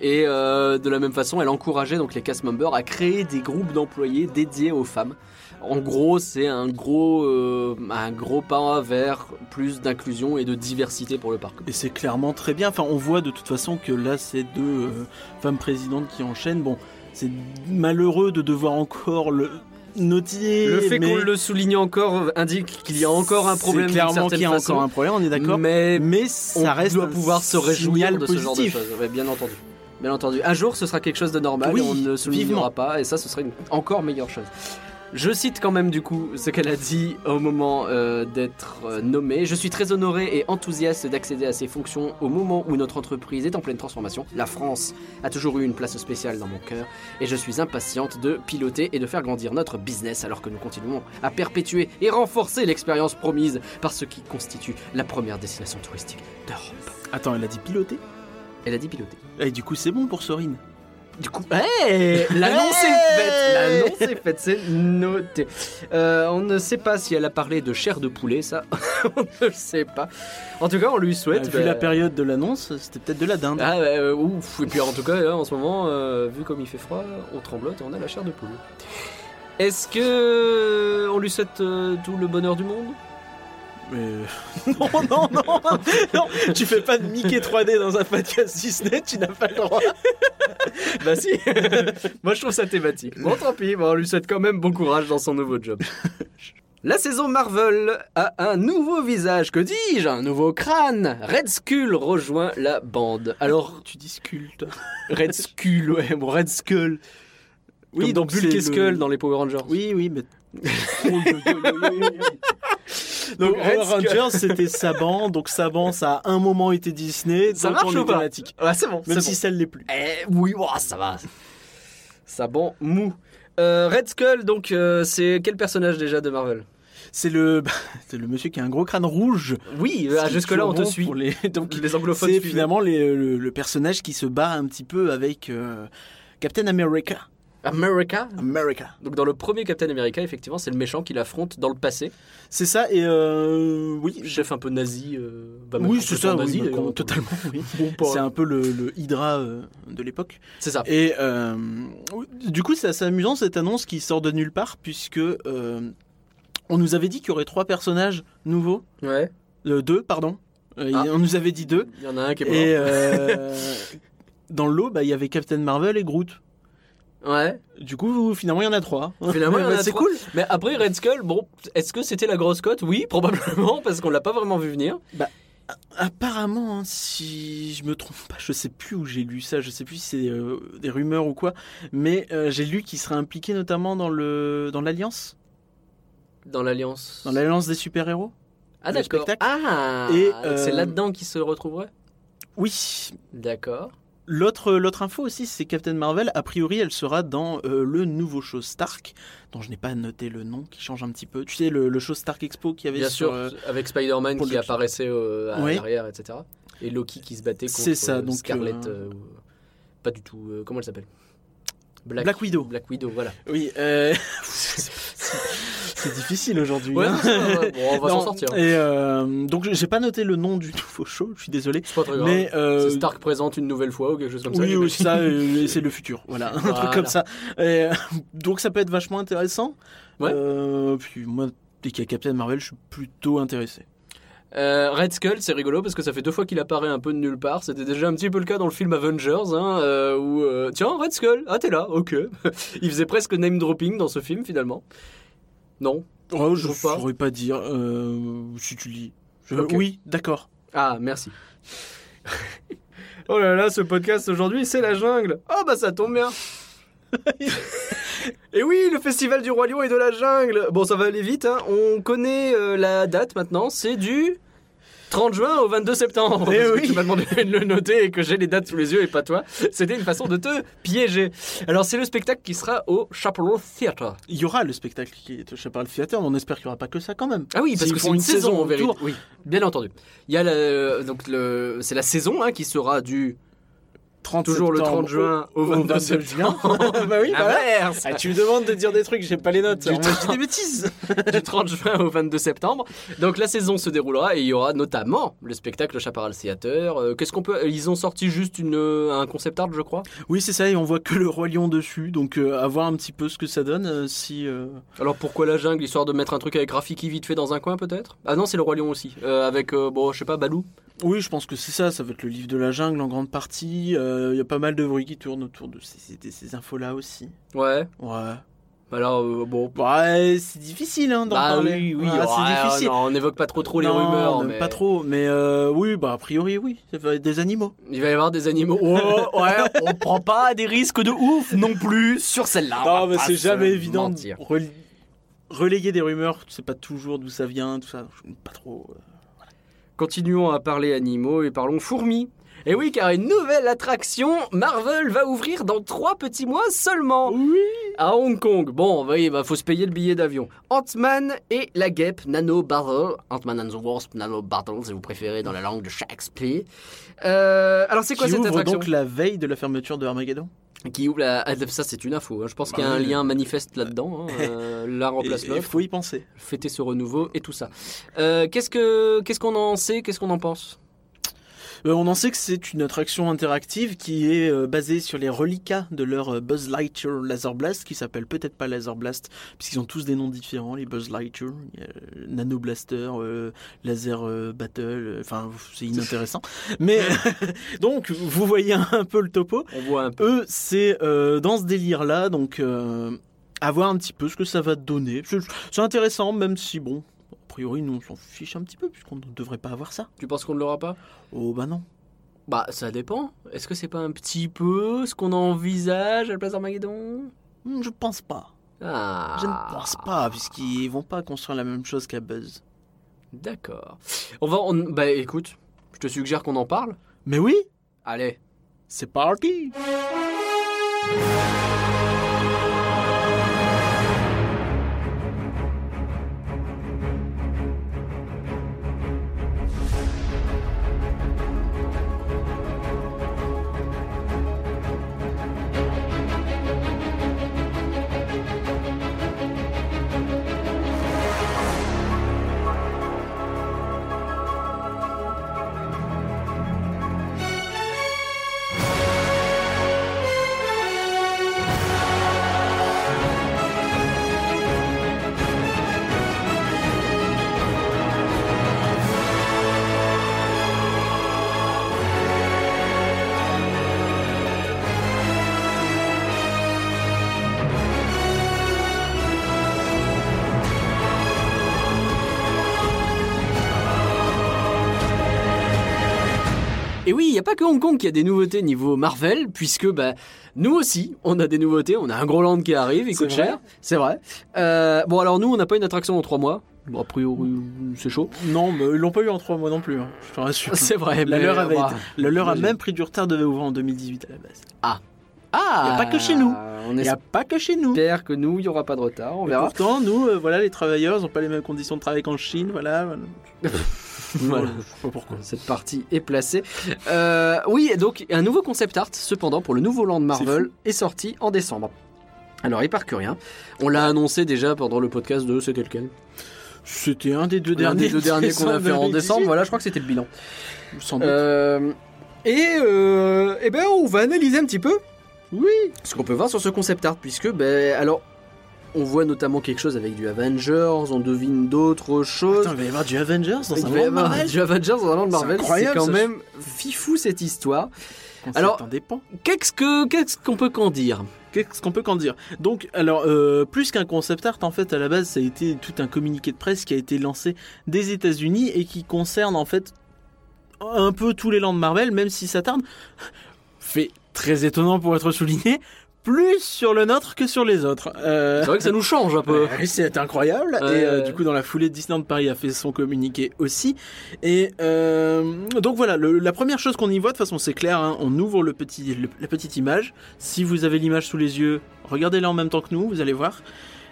Et euh, de la même façon, elle encourageait donc les cast members à créer des groupes d'employés dédiés aux femmes. En gros, c'est un gros, euh, un gros pas vers plus d'inclusion et de diversité pour le parc. Et c'est clairement très bien. Enfin, on voit de toute façon que là, c'est deux euh, femmes présidentes qui enchaînent. Bon, c'est malheureux de devoir encore le noter. Le fait mais qu'on le souligne encore indique qu'il y a encore un problème. Clairement qu'il y a façon. encore un problème, on est d'accord. Mais Mais on ça reste doit pouvoir se réjouir de ce genre de positif. choses. Ouais, bien entendu. Bien entendu. Un jour, ce sera quelque chose de normal. Oui, et on ne soulignera pas. Et ça, ce serait une encore meilleure chose. Je cite quand même du coup ce qu'elle a dit au moment euh, d'être euh, nommée. Je suis très honoré et enthousiaste d'accéder à ces fonctions au moment où notre entreprise est en pleine transformation. La France a toujours eu une place spéciale dans mon cœur et je suis impatiente de piloter et de faire grandir notre business alors que nous continuons à perpétuer et renforcer l'expérience promise par ce qui constitue la première destination touristique d'Europe. Attends, elle a dit piloter? Elle a dit piloter. Et du coup, c'est bon pour Sorine. Du coup, hey [LAUGHS] l'annonce est faite, l'annonce est faite, c'est noté. Euh, on ne sait pas si elle a parlé de chair de poulet, ça, [LAUGHS] on ne le sait pas. En tout cas, on lui souhaite. vu bah, la période de l'annonce, c'était peut-être de la dinde. Ah bah, euh, ouf. Et puis en tout cas, là, en ce moment, euh, vu comme il fait froid, on tremblote et on a la chair de poule. Est-ce que on lui souhaite tout le bonheur du monde? Mais... [LAUGHS] non, non, non, non, tu fais pas de Mickey 3D dans un podcast Disney, tu n'as pas le droit. [LAUGHS] Bah si [LAUGHS] Moi je trouve ça thématique. Bon tant pis, bon, on lui souhaite quand même bon courage dans son nouveau job. La saison Marvel a un nouveau visage, que dis-je? Un nouveau crâne Red Skull rejoint la bande. Alors, tu dis sculpte. Red Skull, ouais, bon, Red Skull. Oui, Comme donc c'est Bulk et le- Skull dans les Power Rangers. Oui, oui, mais. Donc Red Power Skull. Rangers c'était Saban, donc Saban ça a un moment été Disney, Ça donc marche ou pas. Ouais, c'est bon. Même si bon. ça ne l'est plus. Eh, oui, ça va. Ça bon, mou. Euh, Red Skull, donc, euh, c'est quel personnage déjà de Marvel? C'est le, bah, [LAUGHS] c'est le monsieur qui a un gros crâne rouge. Oui, ah, est jusque-là, on te suit. pour les- [LAUGHS] Donc Les anglophones c'est finalement les- le, le personnage qui se bat un petit peu avec euh, Captain America. America. America. Donc, dans le premier Captain America, effectivement, c'est le méchant qui l'affronte dans le passé. C'est ça et euh, oui. Chef un peu nazi. euh, bah, oui, c'est ça, oui, nazi, bah, totalement. oui. [LAUGHS] Bon, pas- C'est un peu le, le Hydra euh, de l'époque. C'est ça. Et euh, du coup, c'est assez amusant cette annonce qui sort de nulle part, puisque euh, on nous avait dit qu'il y aurait trois personnages nouveaux, Ouais. Euh, deux, pardon. Euh, Ah. On nous avait dit deux. Il y en a un qui est mort. Et euh, [LAUGHS] dans le lot, bah, il y avait Captain Marvel et Groot. Ouais. Du coup, finalement, il y en a trois. Finalement, il y en a [LAUGHS] Bah, c'est cool. Mais après, Red Skull, bon, est-ce que c'était la grosse cote? Oui, probablement, parce qu'on l'a pas vraiment vu venir. Apparemment, hein, si je me trompe pas, je sais plus où j'ai lu ça, je sais plus si c'est euh, des rumeurs ou quoi, mais euh, j'ai lu qu'il serait impliqué notamment dans le dans l'alliance, Dans l'Alliance. dans l'alliance des super-héros. Ah, le d'accord. Ah, Et, c'est euh, là-dedans qu'il se retrouverait? Oui. D'accord. L'autre l'autre info aussi, c'est Captain Marvel. A priori, elle sera dans euh, le nouveau show Stark, dont je n'ai pas noté le nom, qui change un petit peu. Tu sais, le, le show Stark Expo qui avait Bien sur, sûr, euh, avec Spider-Man qui le- apparaissait euh, à Oui. l'arrière, etc. Et Loki qui se battait contre C'est ça, euh, donc, Scarlet. pas du tout. comment elle s'appelle? Black Widow. Black Widow, voilà. Oui. [LAUGHS] c'est difficile aujourd'hui. Ouais, hein. bon, on va s'en sortir. Et euh, donc j'ai pas noté le nom du [LAUGHS] nouveau show, je suis désolé. C'est pas très grave. Mais euh, Stark présente une nouvelle fois ou quelque chose comme ça. oui, ça, euh, c'est le futur, voilà, [LAUGHS] un truc comme ça. Et, euh, donc ça peut être vachement intéressant. Ouais. Puis moi, dès qu'il y a Captain Marvel, je suis plutôt intéressé. Euh, Red Skull, c'est rigolo parce que ça fait deux fois qu'il apparaît un peu de nulle part. C'était déjà un petit peu le cas dans le film Avengers, hein, euh, où euh, tiens Red Skull, ah t'es là, ok. Il faisait presque name dropping dans ce film finalement. Non. Oh, je pas. saurais pas dire euh, si tu lis. Je-. Oui, d'accord. Ah merci. oh là là, ce podcast aujourd'hui c'est la jungle. Oh bah ça tombe bien. [LAUGHS] Et oui, le festival du Roi Lion et de la jungle. Bon, ça va aller vite. Hein. On connaît euh, la date maintenant. C'est du 30 juin au 22 septembre. Eh Parce que oui. Tu m'as demandé de le noter et que j'ai les dates sous les yeux et pas toi. C'était une façon de te piéger. Alors, c'est le spectacle qui sera au Chaparral Theatre. Il y aura le spectacle qui est touché par le theater, mais on espère qu'il n'y aura pas que ça quand même. Ah oui, parce que c'est une, une saison, en vérité. Oui, bien entendu. Il y a le, donc le, c'est la saison hein, qui sera du 30 toujours le septembre 30 juin au 22 septembre. [LAUGHS] bah oui, voilà. Inverse. Ah, tu me demandes de dire des trucs, j'ai pas les notes. Du Alors, moi, je dis temps. des bêtises. [LAUGHS] du 30 juin au 22 septembre. Donc la saison se déroulera et il y aura notamment le spectacle Chaparral Theater. Euh, Qu'est-ce qu'on peut Ils ont sorti juste une, euh, un concept art, je crois? Oui, c'est ça, et on voit que le roi lion dessus, donc euh, à voir un petit peu ce que ça donne. euh, si Alors pourquoi la jungle Histoire de mettre un truc avec Rafiki vite fait dans un coin peut-être? Ah non, c'est le roi lion aussi. Avec bon, je sais pas, Balou? Oui, je pense que c'est ça, ça va être le livre de la jungle en grande partie. euh, Il y a pas mal de bruit qui tourne autour de ces, ces- ces infos-là aussi. Ouais. Ouais. Alors euh, bon. Ouais, c'est difficile hein, d'en Bah parler. oui, oui. Ouais, ouais, c'est difficile. non, on n'évoque pas trop trop les Non, rumeurs. mais pas trop, mais euh, oui, bah a priori oui, ça va être des animaux. Il va y avoir des animaux. Oh, ouais, [LAUGHS] on prend pas des risques de ouf non plus sur celle-là. on non, mais c'est jamais évident rel- relayer des rumeurs, tu sais pas toujours d'où ça vient, tout ça, je- pas trop. euh. Continuons à parler animaux et parlons fourmis. Et oui, car une nouvelle attraction Marvel va ouvrir dans trois petits mois seulement. Oui. À Hong Kong. Bon, oui, bah faut se payer le billet d'avion. Ant-Man et la guêpe Nano Battle. Ant-Man and the Wasp Nano Battle, si vous préférez dans la langue de Shakespeare. Euh, alors c'est quoi Qui cette ouvre attraction donc la veille de la fermeture de Armageddon Qui ouvre la... ah, Ça c'est une info. hein. Je pense Bah qu'il y a un lien manifeste là-dedans. hein. [LAUGHS] Euh, L'un remplace Il faut y penser. Fêter ce renouveau et tout ça. Euh, qu'est-ce que qu'est-ce qu'on en sait Qu'est-ce qu'on en pense? On en sait que c'est une attraction interactive qui est euh, basée sur les reliquats de leur euh, Buzz Lightyear Laser Blast, qui s'appelle peut-être pas Laser Blast, puisqu'ils ont tous des noms différents, les Buzz Lightyear, euh, Nano Blaster, euh, Laser euh, Battle, euh, enfin c'est inintéressant. Mais [LAUGHS] donc vous voyez un peu le topo. On voit un peu. Eux, c'est euh, dans ce délire-là, donc euh, à voir un petit peu ce que ça va donner. C'est intéressant, même si bon. A priori, nous on s'en fiche un petit peu puisqu'on ne devrait pas avoir ça. Tu penses qu'on ne l'aura pas? Oh bah non. Bah, ça dépend. Est-ce que c'est pas un petit peu ce qu'on envisage à la place d'Armageddon? Hmm, Je pense pas. Ah. Je ne pense pas, puisqu'ils vont pas construire la même chose qu'à Buzz. D'accord. On va. on- Bah écoute, je te suggère qu'on en parle. Mais oui, Allez. c'est parti. Et oui, il n'y a pas que Hong Kong qui a des nouveautés niveau Marvel, puisque bah, nous aussi, on a des nouveautés. On a un gros land qui arrive, il coûte cher. C'est vrai. Euh, bon, alors nous, on n'a pas une attraction dans trois mois. Bon, a priori, c'est chaud. Non, mais ils l'ont pas eu en trois mois non plus. hein, Je te rassure. C'est vrai. La mais, leur avait bah, été- la leur a même pris du retard devait ouvrir en 2018 à la base. Ah Y a pas que chez nous. On Il n'y a pas que chez nous. espère que nous, il n'y aura pas de retard. On Et verra. pourtant, nous, euh, voilà, les travailleurs n'ont pas les mêmes conditions de travail qu'en Chine, voilà. [LAUGHS] [LAUGHS] voilà. Je sais pas pourquoi. Cette partie est placée. Euh, oui, donc un nouveau concept art, cependant, pour le nouveau land Marvel, est, sorti en décembre. Alors, il part que rien. On l'a annoncé déjà pendant le podcast de C'était lequel? C'était un des deux derniers. des deux derniers qu'on a fait en 2018. décembre. Voilà, je crois que c'était le bilan. Sans doute. Euh, et, euh, eh ben, on va analyser un petit peu Oui. ce qu'on peut voir sur ce concept art, puisque, ben, alors, on voit notamment quelque chose avec du Avengers, on devine d'autres choses. Attends, il va y avoir du Avengers dans un monde Marvel du Avengers dans un C'est Marvel, c'est quand même fifou cette histoire. Alors-. Qu'est-ce que qu'est-ce qu'on peut qu'en dire? Qu'est-ce qu'on peut qu'en dire? Donc, alors, euh, plus qu'un concept art, en fait, à la base, ça a été tout un communiqué de presse qui a été lancé des États-Unis et qui concerne, en fait, un peu tous les lands de Marvel, même si ça tarde. Fait très étonnant pour être souligné, plus sur le nôtre que sur les autres. Euh, C'est vrai que ça nous change un peu. [LAUGHS] C'est incroyable. Et euh, du coup, dans la foulée, Disneyland Paris a fait son communiqué aussi. Et euh, donc voilà, le- la première chose qu'on y voit, de toute façon, c'est clair. hein, on ouvre le petit, le- la petite image. Si vous avez l'image sous les yeux, regardez-la en même temps que nous, vous allez voir.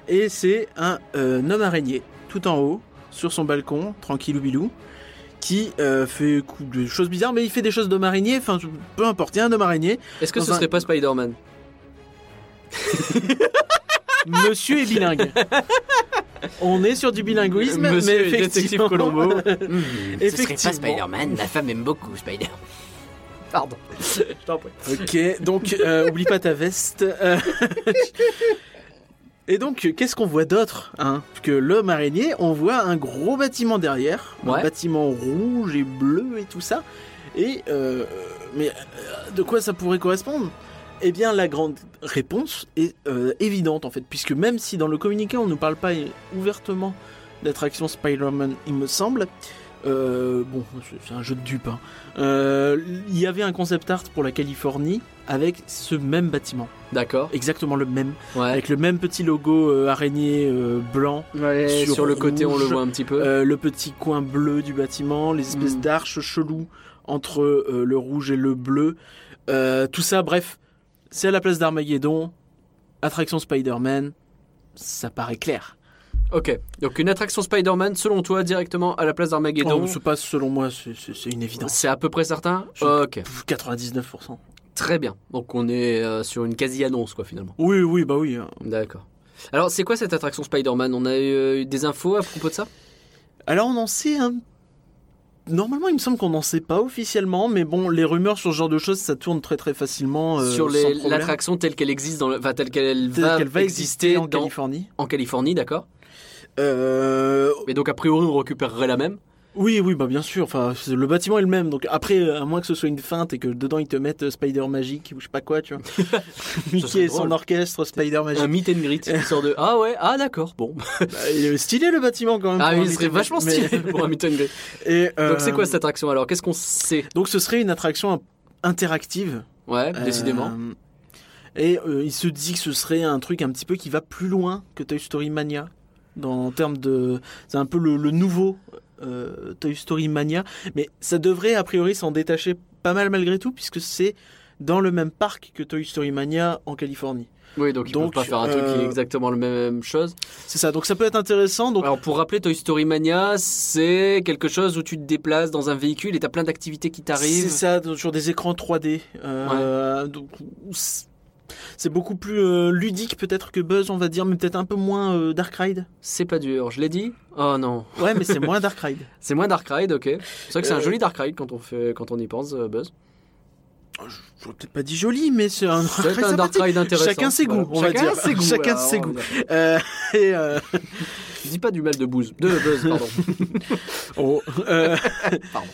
Et c'est un homme araignée, tout en haut, sur son balcon, tranquillou bilou, qui euh, fait des choses bizarres, mais il fait des choses d'homme araignée. Enfin, peu importe, il y a un homme araignée. Est-ce que ce un- serait pas Spider-Man? [LAUGHS] Monsieur est bilingue. On est sur du bilinguisme, Monsieur mais est détective effectivement, Colombo. [LAUGHS] Effectivement. Ma femme aime beaucoup Spider. Pardon. Je t'en prie. Ok, donc euh, oublie pas ta veste. Euh, [LAUGHS] Et donc, qu'est-ce qu'on voit d'autre hein? Que l'homme araignée, on voit un gros bâtiment derrière, Ouais. un bâtiment rouge et bleu et tout ça. Et euh, mais euh, de quoi ça pourrait correspondre? Eh bien, la grande réponse est euh, évidente en fait, puisque même si dans le communiqué on ne parle pas ouvertement d'attraction Spider-Man, il me semble. euh, bon, c'est- un jeu de dupes. hein. Euh, Il y avait un concept art pour la Californie avec ce même bâtiment, D'accord. exactement le même, Ouais. avec le même petit logo euh, araignée blanc, Ouais, sur sur, le côté, on le voit un petit peu. le petit coin bleu du bâtiment, les espèces Mm. d'arches cheloues entre le rouge et le bleu, tout ça, bref, c'est à la place d'Armageddon, attraction Spider-Man, ça paraît clair. Ok. Donc une attraction Spider-Man, selon toi, directement à la place d'Armageddon. Oh, se passe selon moi, c'est- une évidence. c'est à peu près certain Je- Ok. Pff, 99%. Très bien. Donc on est euh, sur une quasi-annonce, quoi, finalement. Oui, oui, bah oui. hein. D'accord. Alors, c'est quoi cette attraction Spider-Man? On a eu euh, des infos à propos de ça? Alors on en sait un... Normalement, il me semble qu'on n'en sait pas officiellement, mais bon, les rumeurs sur ce genre de choses, ça tourne très très facilement. euh, Sur les- l'attraction telle qu'elle existe, dans le- enfin, telle qu'elle Telle va, qu'elle va exister en dans- Californie. en Californie, d'accord Euh, Mais donc, a priori, on récupérerait la même Oui, oui, bah bien sûr. Enfin, le bâtiment est le même. Donc après, euh, à moins que ce soit une feinte et que dedans ils te mettent euh, Spider Magic ou je sais pas quoi, tu vois. [LAUGHS] Mickey et son orchestre Spider Un Magic. meet and greet, une sorte de Ah ouais, ah d'accord, bon. Bah, il est stylé le bâtiment quand même. Ah oui, un il serait vachement stylé Mais- pour un meet and greet. [LAUGHS] Et, euh, Donc, c'est quoi cette attraction alors? Qu'est-ce qu'on sait? Donc ce serait une attraction in- interactive. Ouais, décidément. Euh, et euh, il se dit que ce serait un truc un petit peu qui va plus loin que Toy Story Mania. Dans, en termes de. C'est un peu le, le nouveau euh, Toy Story Mania, mais ça devrait a priori s'en détacher pas mal malgré tout, puisque c'est dans le même parc que Toy Story Mania en Californie. Oui, donc ils Donc, peuvent pas faire un truc qui est euh, exactement la même chose. C'est ça, donc ça peut être intéressant. Donc, Alors pour rappeler, Toy Story Mania, c'est quelque chose où tu te déplaces dans un véhicule et t'as plein d'activités qui c'est t'arrivent. ça, donc, sur des écrans 3D. euh, donc, c'est- beaucoup plus euh, ludique peut-être que Buzz, on va dire, mais peut-être un peu moins euh, Dark Ride. C'est pas dur, je l'ai dit Oh non. Ouais, mais c'est [LAUGHS] moins Dark Ride. C'est moins Dark Ride, ok. C'est vrai que c'est un Euh, joli Dark Ride quand on, fait, quand on y pense, Buzz. J'aurais peut-être pas dit joli, mais c'est un Dark C'est Ride un Dark. Ride intéressant. Chacun ses goûts, on va Chacun dire. ses goûts. Chacun alors, ses goûts. Euh, et, euh, Je [LAUGHS] dis pas du mal de Booz. De Buzz, pardon. [LAUGHS] oh, euh, Pardon.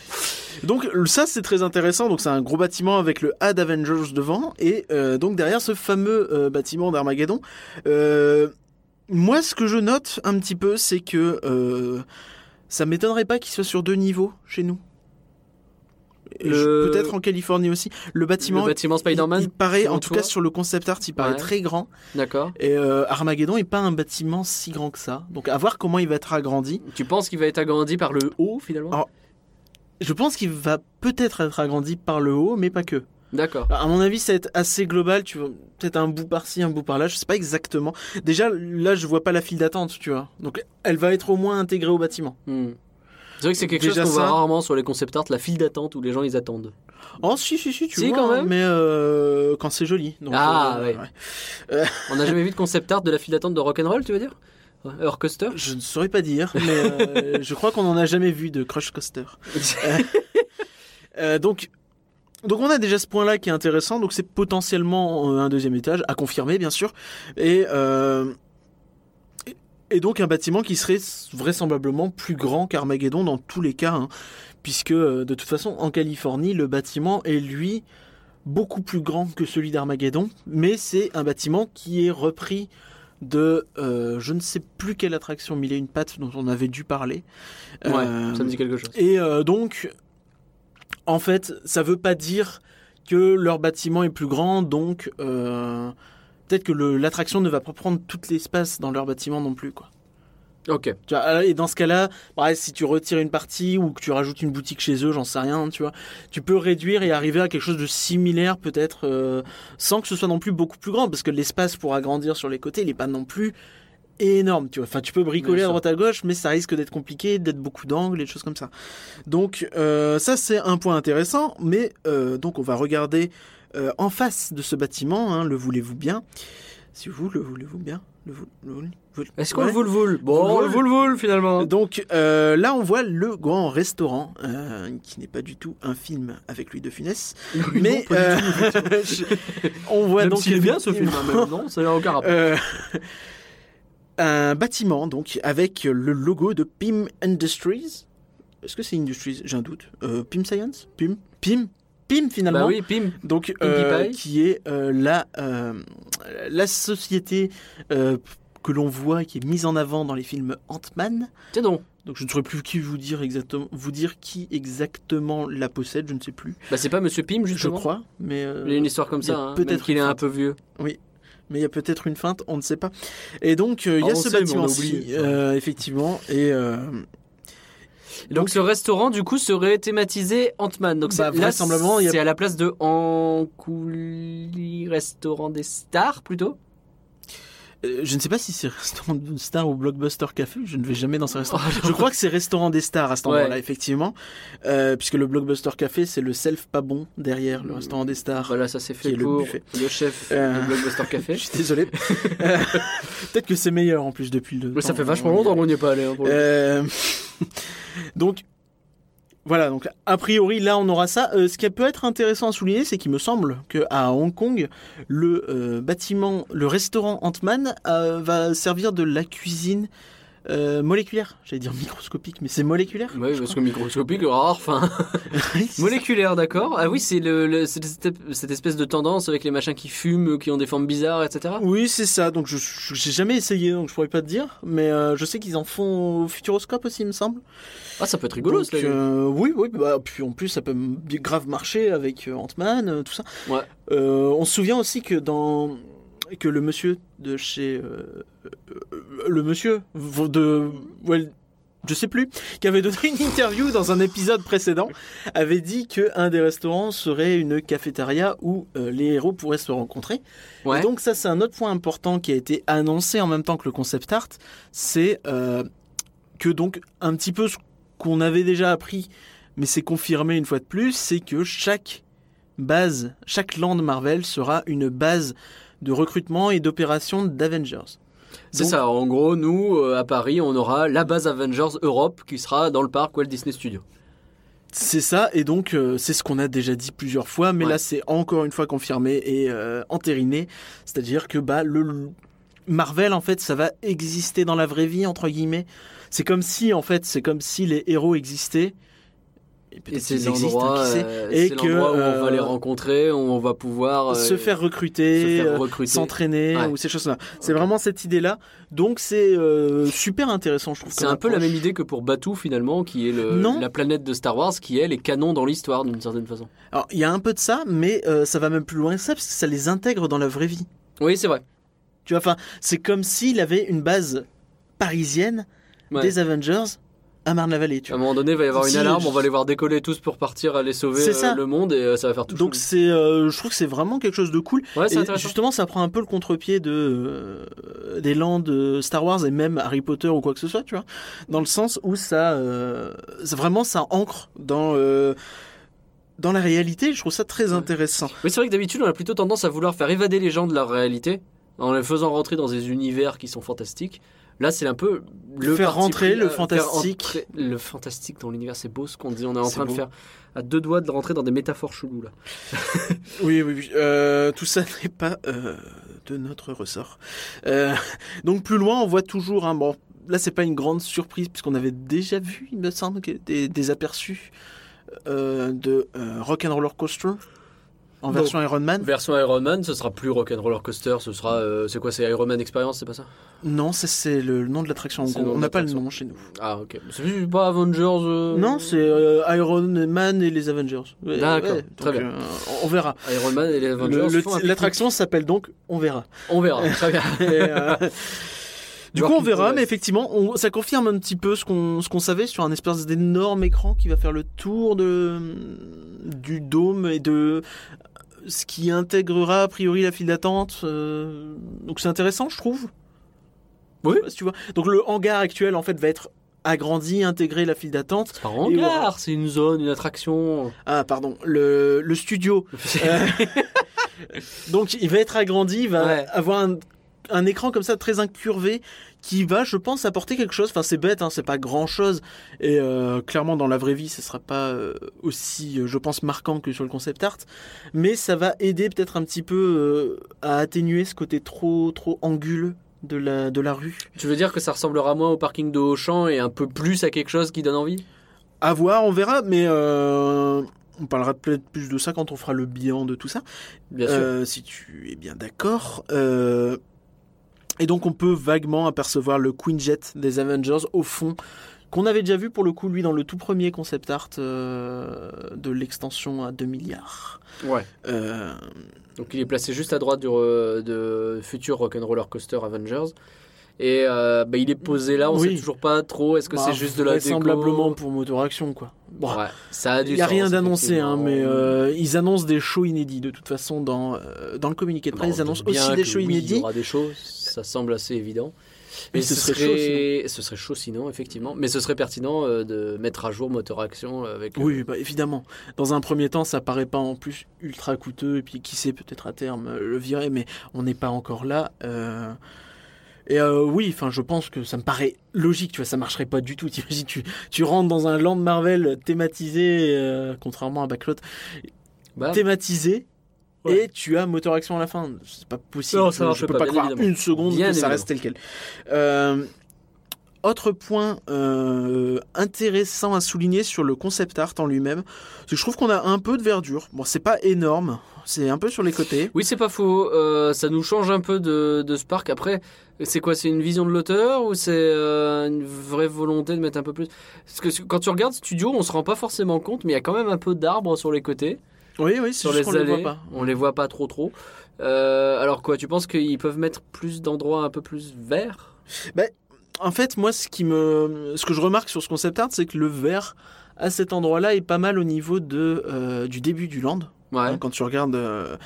Donc ça c'est très intéressant. Donc c'est un gros bâtiment avec le A d'Avengers devant et euh, donc derrière ce fameux euh, bâtiment d'Armageddon. euh, moi ce que je note un petit peu c'est que ça m'étonnerait pas qu'il soit sur deux niveaux chez nous. Le- Peut-être en Californie aussi. Le bâtiment. Le bâtiment Spider-Man il paraît, en tout cas sur le concept art, il paraît Ouais. très grand. D'accord. Et euh, Armageddon est pas un bâtiment si grand que ça. Donc à voir comment il va être agrandi. Tu penses qu'il va être agrandi par le haut finalement? Je pense qu'il va peut-être être agrandi par le haut, mais pas que. D'accord. À mon avis, ça va être assez global. Tu vois, peut-être un bout par-ci, un bout par-là. Je sais pas exactement. Déjà, là, je vois pas la file d'attente, tu vois. Donc, elle va être au moins intégrée au bâtiment. Hmm. C'est vrai que c'est quelque Déjà chose qu'on voit rarement sur les concept art, la file d'attente où les gens ils attendent. Oh, si, si, si, tu Si, vois. quand hein, même. Mais euh, quand c'est joli. Donc, Ah, euh, ouais. On n'a jamais vu de concept art de la file d'attente de rock'n'roll, tu veux dire? Heure Coaster? Je ne saurais pas dire, mais euh, je crois qu'on en a jamais vu de Crush Coaster. [LAUGHS] Euh, donc, donc on a déjà ce point-là qui est intéressant. Donc c'est potentiellement euh, un deuxième étage, à confirmer bien sûr, et euh, et- donc un bâtiment qui serait vraisemblablement plus grand qu'Armageddon dans tous les cas, hein, puisque euh, de toute façon en Californie le bâtiment est lui beaucoup plus grand que celui d'Armageddon, mais c'est un bâtiment qui est repris de euh, je ne sais plus quelle attraction mille et une pattes dont on avait dû parler. Ouais, Euh, ça me dit quelque chose. et euh, donc, en fait, ça veut pas dire que leur bâtiment est plus grand, donc euh, peut-être que l'attraction ne va pas prendre tout l'espace dans leur bâtiment non plus, quoi. Ok. Tu vois, et dans ce cas-là, pareil, si tu retires une partie ou que tu rajoutes une boutique chez eux, j'en sais rien, tu vois, tu peux réduire et arriver à quelque chose de similaire peut-être, euh, sans que ce soit non plus beaucoup plus grand, parce que l'espace pour agrandir sur les côtés, il est pas non plus énorme, tu vois. Enfin, tu peux bricoler à droite à gauche, mais ça risque d'être compliqué, d'être beaucoup d'angles et des choses comme ça. Donc euh, ça c'est un point intéressant, mais euh, donc on va regarder euh, en face de ce bâtiment, hein, le voulez-vous bien? Si vous le voulez-vous bien Est-ce qu'on Ouais. le voule voule Bon, le voule voule finalement. donc euh, là, on voit le grand restaurant, euh, qui n'est pas du tout un film avec Louis de Funès, mais pas du euh, [LAUGHS] on voit Même donc s'il est bien ce film, hein, mais non, ça n'a aucun rapport. un bâtiment donc avec le logo de Pim Industries. Est-ce que c'est Industries? J'ai un doute. Pim Science? Pim? Pim? Pim finalement. bah oui, Pim. Donc, euh, qui est euh, la, euh, la société euh, que l'on voit, qui est mise en avant dans les films Ant-Man. Tiens donc. Donc je ne saurais plus qui vous dire exactement, vous dire qui exactement la possède, je ne sais plus. Bah c'est pas Monsieur Pim Je justement crois, mais Il y a une histoire comme ça, hein, peut-être qu'il est un peu vieux. mais il y a peut-être une feinte, on ne sait pas. Et donc euh, il y Ah, a on ce bâtiment-ci, euh, effectivement, et euh, Et donc, ce restaurant du coup serait thématisé Ant-Man. Donc Bah, c'est vraisemblablement, a- à la place de Ancouli restaurant des stars plutôt. Euh, je ne sais pas si c'est restaurant star ou blockbuster café. Je ne vais jamais dans ce restaurant. Oh, je crois que c'est restaurant des stars à cet Ouais. endroit-là, effectivement, Euh, puisque le blockbuster café c'est le self pas bon derrière le restaurant des stars. Voilà, ça c'est fait le buffet. le chef Euh, du Blockbuster [LAUGHS] Je Café. suis désolé. [LAUGHS] Euh, Peut-être que c'est meilleur en plus depuis le. Mais ça fait où vachement longtemps qu'on n'y est pas allé. hein, [LAUGHS] donc voilà, donc a priori là on aura ça. Euh, ce qui peut être intéressant à souligner, c'est qu'il me semble que à Hong Kong, le euh, bâtiment, le restaurant Ant-Man euh, va servir de la cuisine euh, moléculaire. J'allais dire microscopique, mais c'est moléculaire. Oui, parce que microscopique, rare, enfin. [LAUGHS] Oui, c'est Moléculaire, d'accord. Ah oui, c'est le, cette, espèce de tendance avec les machins qui fument, qui ont des formes bizarres, etc. Oui, c'est ça. Donc je j'ai jamais essayé, donc je pourrais pas te dire, mais euh, je sais qu'ils en font au Futuroscope aussi, il me semble. Ah, ça peut être rigolo, Donc, euh, oui, oui, bah, puis en plus ça peut grave marcher avec euh, Ant-Man, euh, tout ça. Ouais. On se souvient aussi que dans que le monsieur de chez euh, euh, le monsieur de Walt je sais plus, [LAUGHS] qui avait donné une interview dans un épisode précédent, avait dit que un des restaurants serait une cafétéria où euh, les héros pourraient se rencontrer. Ouais. Et donc ça, c'est un autre point important qui a été annoncé en même temps que le concept art, c'est euh, que donc un petit peu ce qu'on avait déjà appris, mais c'est confirmé une fois de plus, c'est que chaque base, chaque land Marvel sera une base de recrutement et d'opération d'Avengers. C'est ça, en gros, nous, euh, à Paris, on aura la base Avengers Europe qui sera dans le parc Walt Disney Studios. C'est ça, et donc euh, c'est ce qu'on a déjà dit plusieurs fois, mais Ouais. là c'est encore une fois confirmé et euh, entériné. C'est-à-dire que bah, le le- Marvel, en fait, ça va exister dans la vraie vie, entre guillemets. C'est comme si, en fait, c'est comme si les héros existaient. Et c'est l'endroit sait, euh, et que, où on va euh, les rencontrer, où on va pouvoir euh, se faire recruter, faire euh, recruter. s'entraîner, Ouais. ou ces choses-là. C'est vraiment cette idée-là. Donc c'est euh, super intéressant, je trouve. C'est un peu la même idée que pour Batuu finalement, qui est le, Non. la planète de Star Wars, qui est canon dans l'histoire d'une certaine façon. Alors, il y a un peu de ça, mais euh, ça va même plus loin que ça, parce que ça les intègre dans la vraie vie. Oui, c'est vrai. Tu vois, enfin, c'est comme s'il avait une base parisienne Ouais. des Avengers à Marne-la-Vallée. À un moment donné, il va y avoir une alarme, je- on va les voir décoller tous pour partir aller sauver euh, ça. le monde et euh, ça va faire tout Donc c'est, euh, je trouve que c'est vraiment quelque chose de cool. Ouais, c'est Et intéressant. justement, ça prend un peu le contre-pied de euh, des lands de Star Wars et même Harry Potter ou quoi que ce soit, tu vois, dans le sens où ça, vraiment ça ancre dans dans la réalité. Je trouve ça très intéressant. Oui, c'est vrai que d'habitude, on a plutôt tendance à vouloir faire évader les gens de leur réalité en les faisant rentrer dans des univers qui sont fantastiques. Là, c'est un peu le Faire rentrer pris, le euh, fantastique. entrer le fantastique dans l'univers, c'est beau ce qu'on dit. On est en train de faire à deux doigts de rentrer dans des métaphores cheloues là. [LAUGHS] Oui, oui, oui. Euh, tout ça n'est pas euh, de notre ressort. Euh, donc plus loin, on voit toujours un bon. Là, c'est pas une grande surprise puisqu'on avait déjà vu, il me semble, des, des aperçus de Rock and Roller Coaster en version Iron Man. Version Iron Man, ce sera plus Rock'n'Roller Coaster, ce sera euh, c'est quoi C'est Iron Man Experience, c'est pas ça Non, c'est le nom de l'attraction. en On n'a pas le nom chez nous. Ah ok. C'est pas Avengers. euh, Non, c'est euh, Iron Man et les Avengers. Ouais, D'accord, ouais, très bien. on verra. Iron Man et les Le- Avengers. L'attraction s'appelle donc On verra. On verra. [LAUGHS] Très bien. Et, Du coup, on verra, mais effectivement, on- ça confirme un petit peu ce qu'on ce qu'on savait sur un espèce d'énorme écran qui va faire le tour de du dôme et de ce qui intégrera a priori la file d'attente. euh, donc c'est intéressant, je trouve. Oui. Si tu vois. Donc le hangar actuel en fait va être agrandi, intégré la file d'attente. C'est pas un hangar, c'est une zone, une attraction. Ah pardon, le, le studio. [LAUGHS] Euh, [LAUGHS] donc il va être agrandi, il va Ouais. avoir un, un écran comme ça très incurvé qui va, je pense, apporter quelque chose. Enfin, c'est bête, hein, c'est pas grand chose. Et euh, clairement, dans la vraie vie, ce sera pas euh, aussi, euh, je pense, marquant que sur le concept art. Mais ça va aider peut-être un petit peu euh, à atténuer ce côté trop, trop anguleux de la, de la rue. Tu veux dire que ça ressemblera moins au parking de Auchan et un peu plus à quelque chose qui donne envie? À voir, on verra, mais on parlera peut-être plus de ça quand on fera le bilan de tout ça. Bien sûr. Si tu es bien d'accord. Euh, et donc on peut vaguement apercevoir le Quinjet des Avengers au fond, qu'on avait déjà vu pour le coup lui dans le tout premier concept art euh, de l'extension à 2 milliards. Ouais. Euh, Donc il est placé juste à droite du re- de futur Rock'n'Roller Coaster Avengers. Et euh, bah, il est posé là, on Oui. sait toujours pas trop. Est-ce que bah, c'est juste de la déco vraisemblablement pour Motor Action quoi. Bon, Ouais, ça a du Il n'y a sens, rien d'annoncé, hein, mais euh, ils annoncent des shows inédits de toute façon dans, euh, dans le communiqué de Bah, presse. Ils se annoncent aussi des shows oui, Il y inédits. aura des shows, ça semble assez évident. Mais ce, serait, serait ce serait chaud sinon, effectivement. Mais ce serait pertinent euh, de mettre à jour Motor Action avec. euh, Oui, bah, évidemment. Dans un premier temps, ça paraît pas en plus ultra coûteux, et puis qui sait, peut-être à terme le virer, mais on n'est pas encore là. euh. Et euh, oui, enfin, je pense que ça me paraît logique, tu vois, ça marcherait pas du tout. [LAUGHS] T'imagines, tu, tu rentres dans un land Marvel thématisé, euh, contrairement à Backlot, bah, thématisé, Ouais. et tu as moteur action à la fin. C'est pas possible. Non, ça je, je peux pas, croire évidemment. une seconde Bien que ça reste tel quel. Euh, autre point euh, intéressant à souligner sur le concept art en lui-même, c'est que je trouve qu'on a un peu de verdure. Bon, c'est pas énorme, c'est un peu sur les côtés. Oui, c'est pas faux. Euh, ça nous change un peu de, de ce parc. Après, c'est quoi? C'est une vision de l'auteur ou c'est euh, une vraie volonté de mettre un peu plus? Parce que quand tu regardes Studio, on se rend pas forcément compte, mais il y a quand même un peu d'arbres sur les côtés, Oui, oui, sur les qu'on allées. les voit pas. On les voit pas trop trop. Euh, alors quoi Tu penses qu'ils peuvent mettre plus d'endroits un peu plus verts? En fait, moi, ce qui me, ce que je remarque sur ce concept art, c'est que le vert à cet endroit-là est pas mal au niveau de euh, du début du land. Ouais. Hein, Quand tu regardes euh,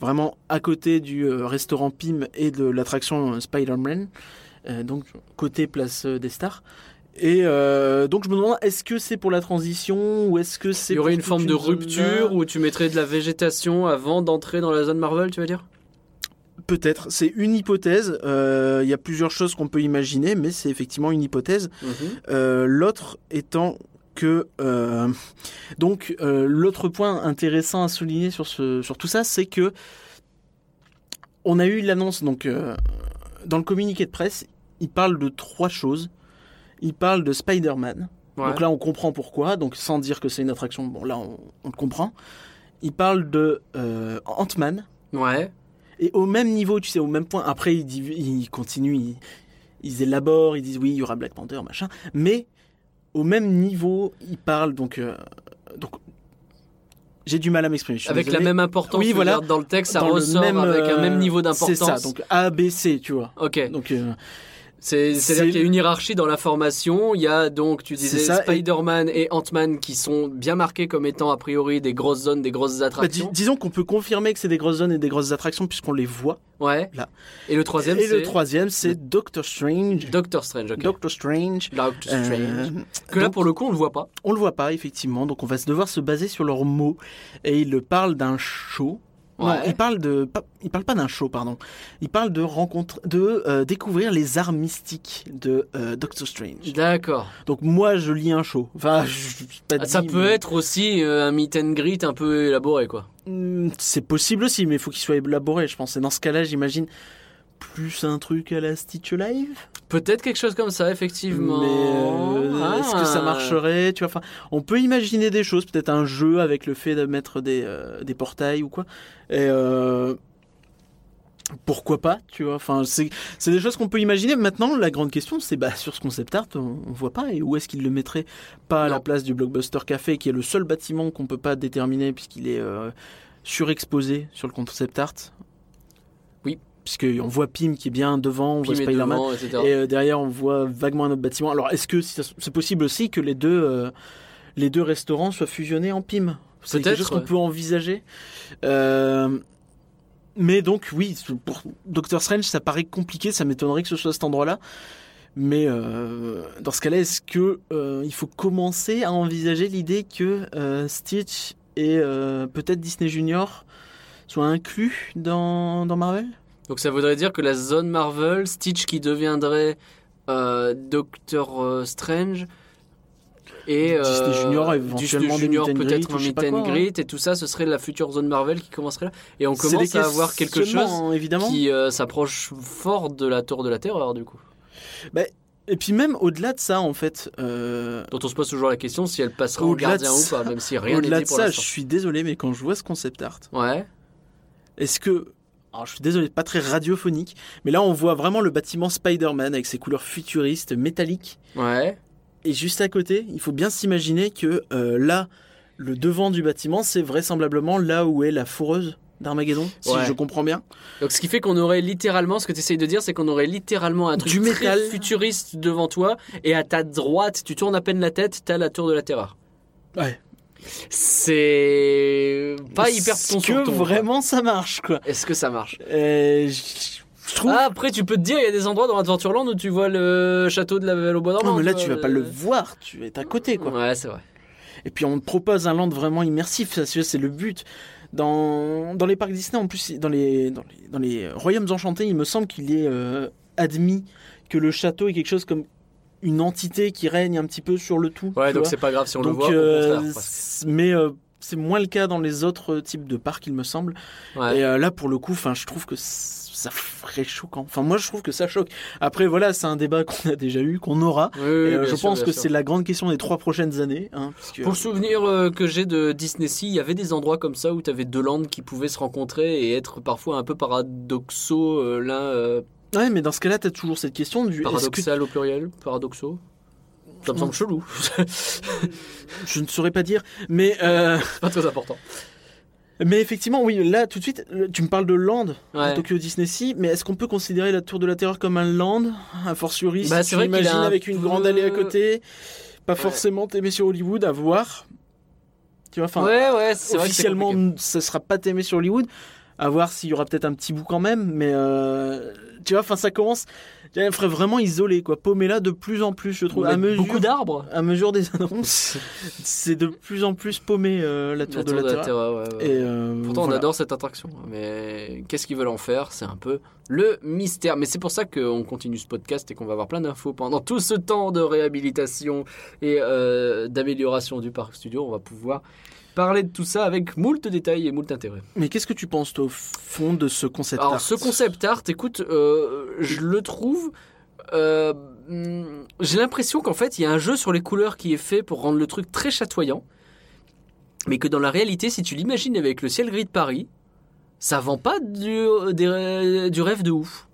vraiment à côté du euh, restaurant Pim et de l'attraction euh, Spider-Man, euh, donc côté place des stars. Et donc je me demande, est-ce que c'est pour la transition ou est-ce que c'est Il y aurait une forme de rupture où tu mettrais de la végétation avant d'entrer dans la zone Marvel, tu veux dire? Peut-être, c'est une hypothèse. Euh, Il y a plusieurs choses qu'on peut imaginer, mais c'est effectivement une hypothèse. Euh, l'autre étant que euh, donc euh, l'autre point intéressant à souligner sur ce sur tout ça, c'est que on a eu l'annonce donc euh, dans le communiqué de presse, il parle de trois choses. Il parle de Spider-Man. Ouais. Donc là, on comprend pourquoi. Donc sans dire que c'est une attraction, bon là, on, on le comprend. Il parle de Ant-Man. Ouais. Et au même niveau, tu sais, au même point, après, ils, div- ils continuent, ils, ils élaborent, ils disent oui, il y aura Black Panther, machin. Mais au même niveau, ils parlent, donc. euh, donc j'ai du mal à m'exprimer. Avec la même importance, Oui, voilà. dans le texte, ça Dans ressort même, avec un euh, même niveau C'est d'importance. ça, donc A, B, C, tu vois. Ok. Donc, euh, C'est- C'est-à-dire c'est- qu'il y a une hiérarchie dans la formation. Il y a donc, tu disais, C'est ça, et- Spider-Man et, Ant-Man qui sont bien marqués comme étant a priori des grosses zones, des grosses bah, dis- attractions. disons qu'on peut confirmer que c'est des grosses zones et des grosses attractions puisqu'on les voit. Ouais. Là. Et le troisième, et le c'est troisième, c'est Doctor Strange. Doctor Strange. ok. Doctor Strange. Doctor Euh, Strange. que là, donc- pour le coup, on le voit pas. On le voit pas, effectivement, donc on va devoir se baser sur leurs mots. Et ils parlent d'un show. Non, ils parlent de, pas, ils parlent pas d'un show, pardon. Ils parlent de rencontre, de euh, découvrir les arts mystiques de euh, Doctor Strange. D'accord. Donc moi, je lis un show. Enfin, je, je- pas Ah, Ça peut mais- être aussi euh, un meet and greet un peu élaboré, quoi. Hmm, C'est possible aussi, mais il faut qu'il soit élaboré, je pense. Et dans ce cas-là, j'imagine plus un truc à la Stitch Live. Peut-être quelque chose comme ça, effectivement. Mais euh, est-ce que ça Ah. marcherait Tu vois, enfin, on peut imaginer des choses, peut-être un jeu avec le fait de mettre des, euh, des portails ou quoi. Et euh, pourquoi pas Tu vois, enfin, c'est c'est des choses qu'on peut imaginer. Maintenant, la grande question, c'est bah sur ce concept art, on, on voit pas et où est-ce qu'il le mettrait? Pas à la place du Blockbuster Café, qui est le seul bâtiment qu'on peut pas déterminer puisqu'il est surexposé sur le concept art. Puisqu'on voit Pim qui est bien devant, on voit Spider-Man. devant. Et euh, derrière, on voit vaguement un autre bâtiment. Alors, est-ce que c'est possible aussi que les deux, euh, les deux restaurants soient fusionnés en PIM C'est quelque Peut-être, chose qu'on ouais. peut envisager. Euh, mais donc, oui, pour Doctor Strange, ça paraît compliqué. Ça m'étonnerait que ce soit cet endroit-là. Mais dans ce cas-là, est-ce que il faut commencer à envisager l'idée que Stitch et peut-être Disney Junior soient inclus dans, dans Marvel? Donc ça voudrait dire que la zone Marvel, Stitch qui deviendrait euh, Doctor euh, Strange et euh, Disney Junior, éventuellement Junior peut-être un meet and hein. greet et tout ça, ce serait la future zone Marvel qui commencerait là. Et on commence à avoir quelque chose évidemment. qui euh, s'approche fort de la tour de la terreur du coup. Et puis même au-delà de ça, en fait, euh, Dont on se pose toujours la question si elle passera de gardien ou pas, même si rien n'est au-delà dit de pour ça, je suis désolé, mais quand je vois ce concept art, Ouais. est-ce que... Alors, je suis désolé, pas très radiophonique, mais là on voit vraiment le bâtiment Spider-Man avec ses couleurs futuristes, métalliques. Ouais. Et juste à côté, il faut bien s'imaginer que euh, là, le devant du bâtiment, c'est vraisemblablement là où est la fourreuse d'Armageddon, si Ouais. je comprends bien. Donc ce qui fait qu'on aurait littéralement, ce que tu essayes de dire, c'est qu'on aurait littéralement un truc Du très métal. futuriste devant toi, et à ta droite, tu tournes à peine la tête, t'as la tour de la terreur. Ouais. C'est pas hyper Est-ce ton que vraiment ça marche, quoi. Est-ce que ça marche? Euh, je trouve... Ah, Après, tu peux te dire, il y a des endroits dans Adventureland où tu vois le château de la Belle au Bois dormant. non, mais là tu vas pas euh, le voir, tu es à côté, quoi. Ouais, c'est vrai. Et puis on te propose un land vraiment immersif, ça c'est c'est le but. Dans, dans les parcs Disney, en plus, dans les, dans les, dans les royaumes enchantés, il me semble qu'il est euh, admis que le château est quelque chose comme une entité qui règne un petit peu sur le tout. Ouais, donc c'est pas grave si on le voit. euh, mais euh, c'est moins le cas dans les autres types de parcs, il me semble. Ouais. Et euh, là, pour le coup, enfin, je trouve que ça ferait choquant. Enfin, moi, je trouve que ça choque. Après, voilà, c'est un débat qu'on a déjà eu, qu'on aura. Oui, oui, euh, je sûr, pense que c'est la grande question des trois prochaines années. Hein, Pour le souvenir euh, que j'ai de Disney Sea, il y avait des endroits comme ça où tu avais deux landes qui pouvaient se rencontrer et être parfois un peu paradoxaux, l'un Ouais, mais dans ce cas-là, t'as toujours cette question du. que- paradoxal au pluriel, paradoxaux. Ça me semble chelou, Je ne saurais pas dire, mais euh, [LAUGHS] pas très important. Mais effectivement, oui, là tout de suite, euh, tu me parles de land, Ouais. Tokyo Disney Sea, mais est-ce qu'on peut considérer la Tour de la Terreur comme un land? A fortiori, Bah, si tu un avec une grande allée à côté, pas forcément t'aimer sur Hollywood, à voir. Tu vois, enfin, ouais, ouais, c'est vrai que officiellement, ce sera pas t'aimer sur Hollywood. À voir s'il y aura peut-être un petit bout quand même, mais euh, tu vois, enfin, ça commence. Elle ferait vraiment isolé, quoi. Paumé là de plus en plus, je trouve. À mesure, Beaucoup d'arbres. à mesure des annonces, [LAUGHS] c'est de plus en plus paumé euh, la Tour de la Terreur. Terreur, ouais, ouais. Et euh, Pourtant, on adore cette attraction. Mais qu'est-ce qu'ils veulent en faire C'est un peu le mystère. Mais c'est pour ça qu'on continue ce podcast et qu'on va avoir plein d'infos pendant tout ce temps de réhabilitation et euh, d'amélioration du parc studio. On va pouvoir parler de tout ça avec moult détails et moult intérêt. Mais qu'est-ce que tu penses, toi, au fond de ce concept Alors, art ce concept art, écoute, euh, je le trouve. euh, J'ai l'impression qu'en fait, il y a un jeu sur les couleurs qui est fait pour rendre le truc très chatoyant. Mais que dans la réalité, si tu l'imagines avec le ciel gris de Paris, ça vend pas du, des- du rêve de ouf.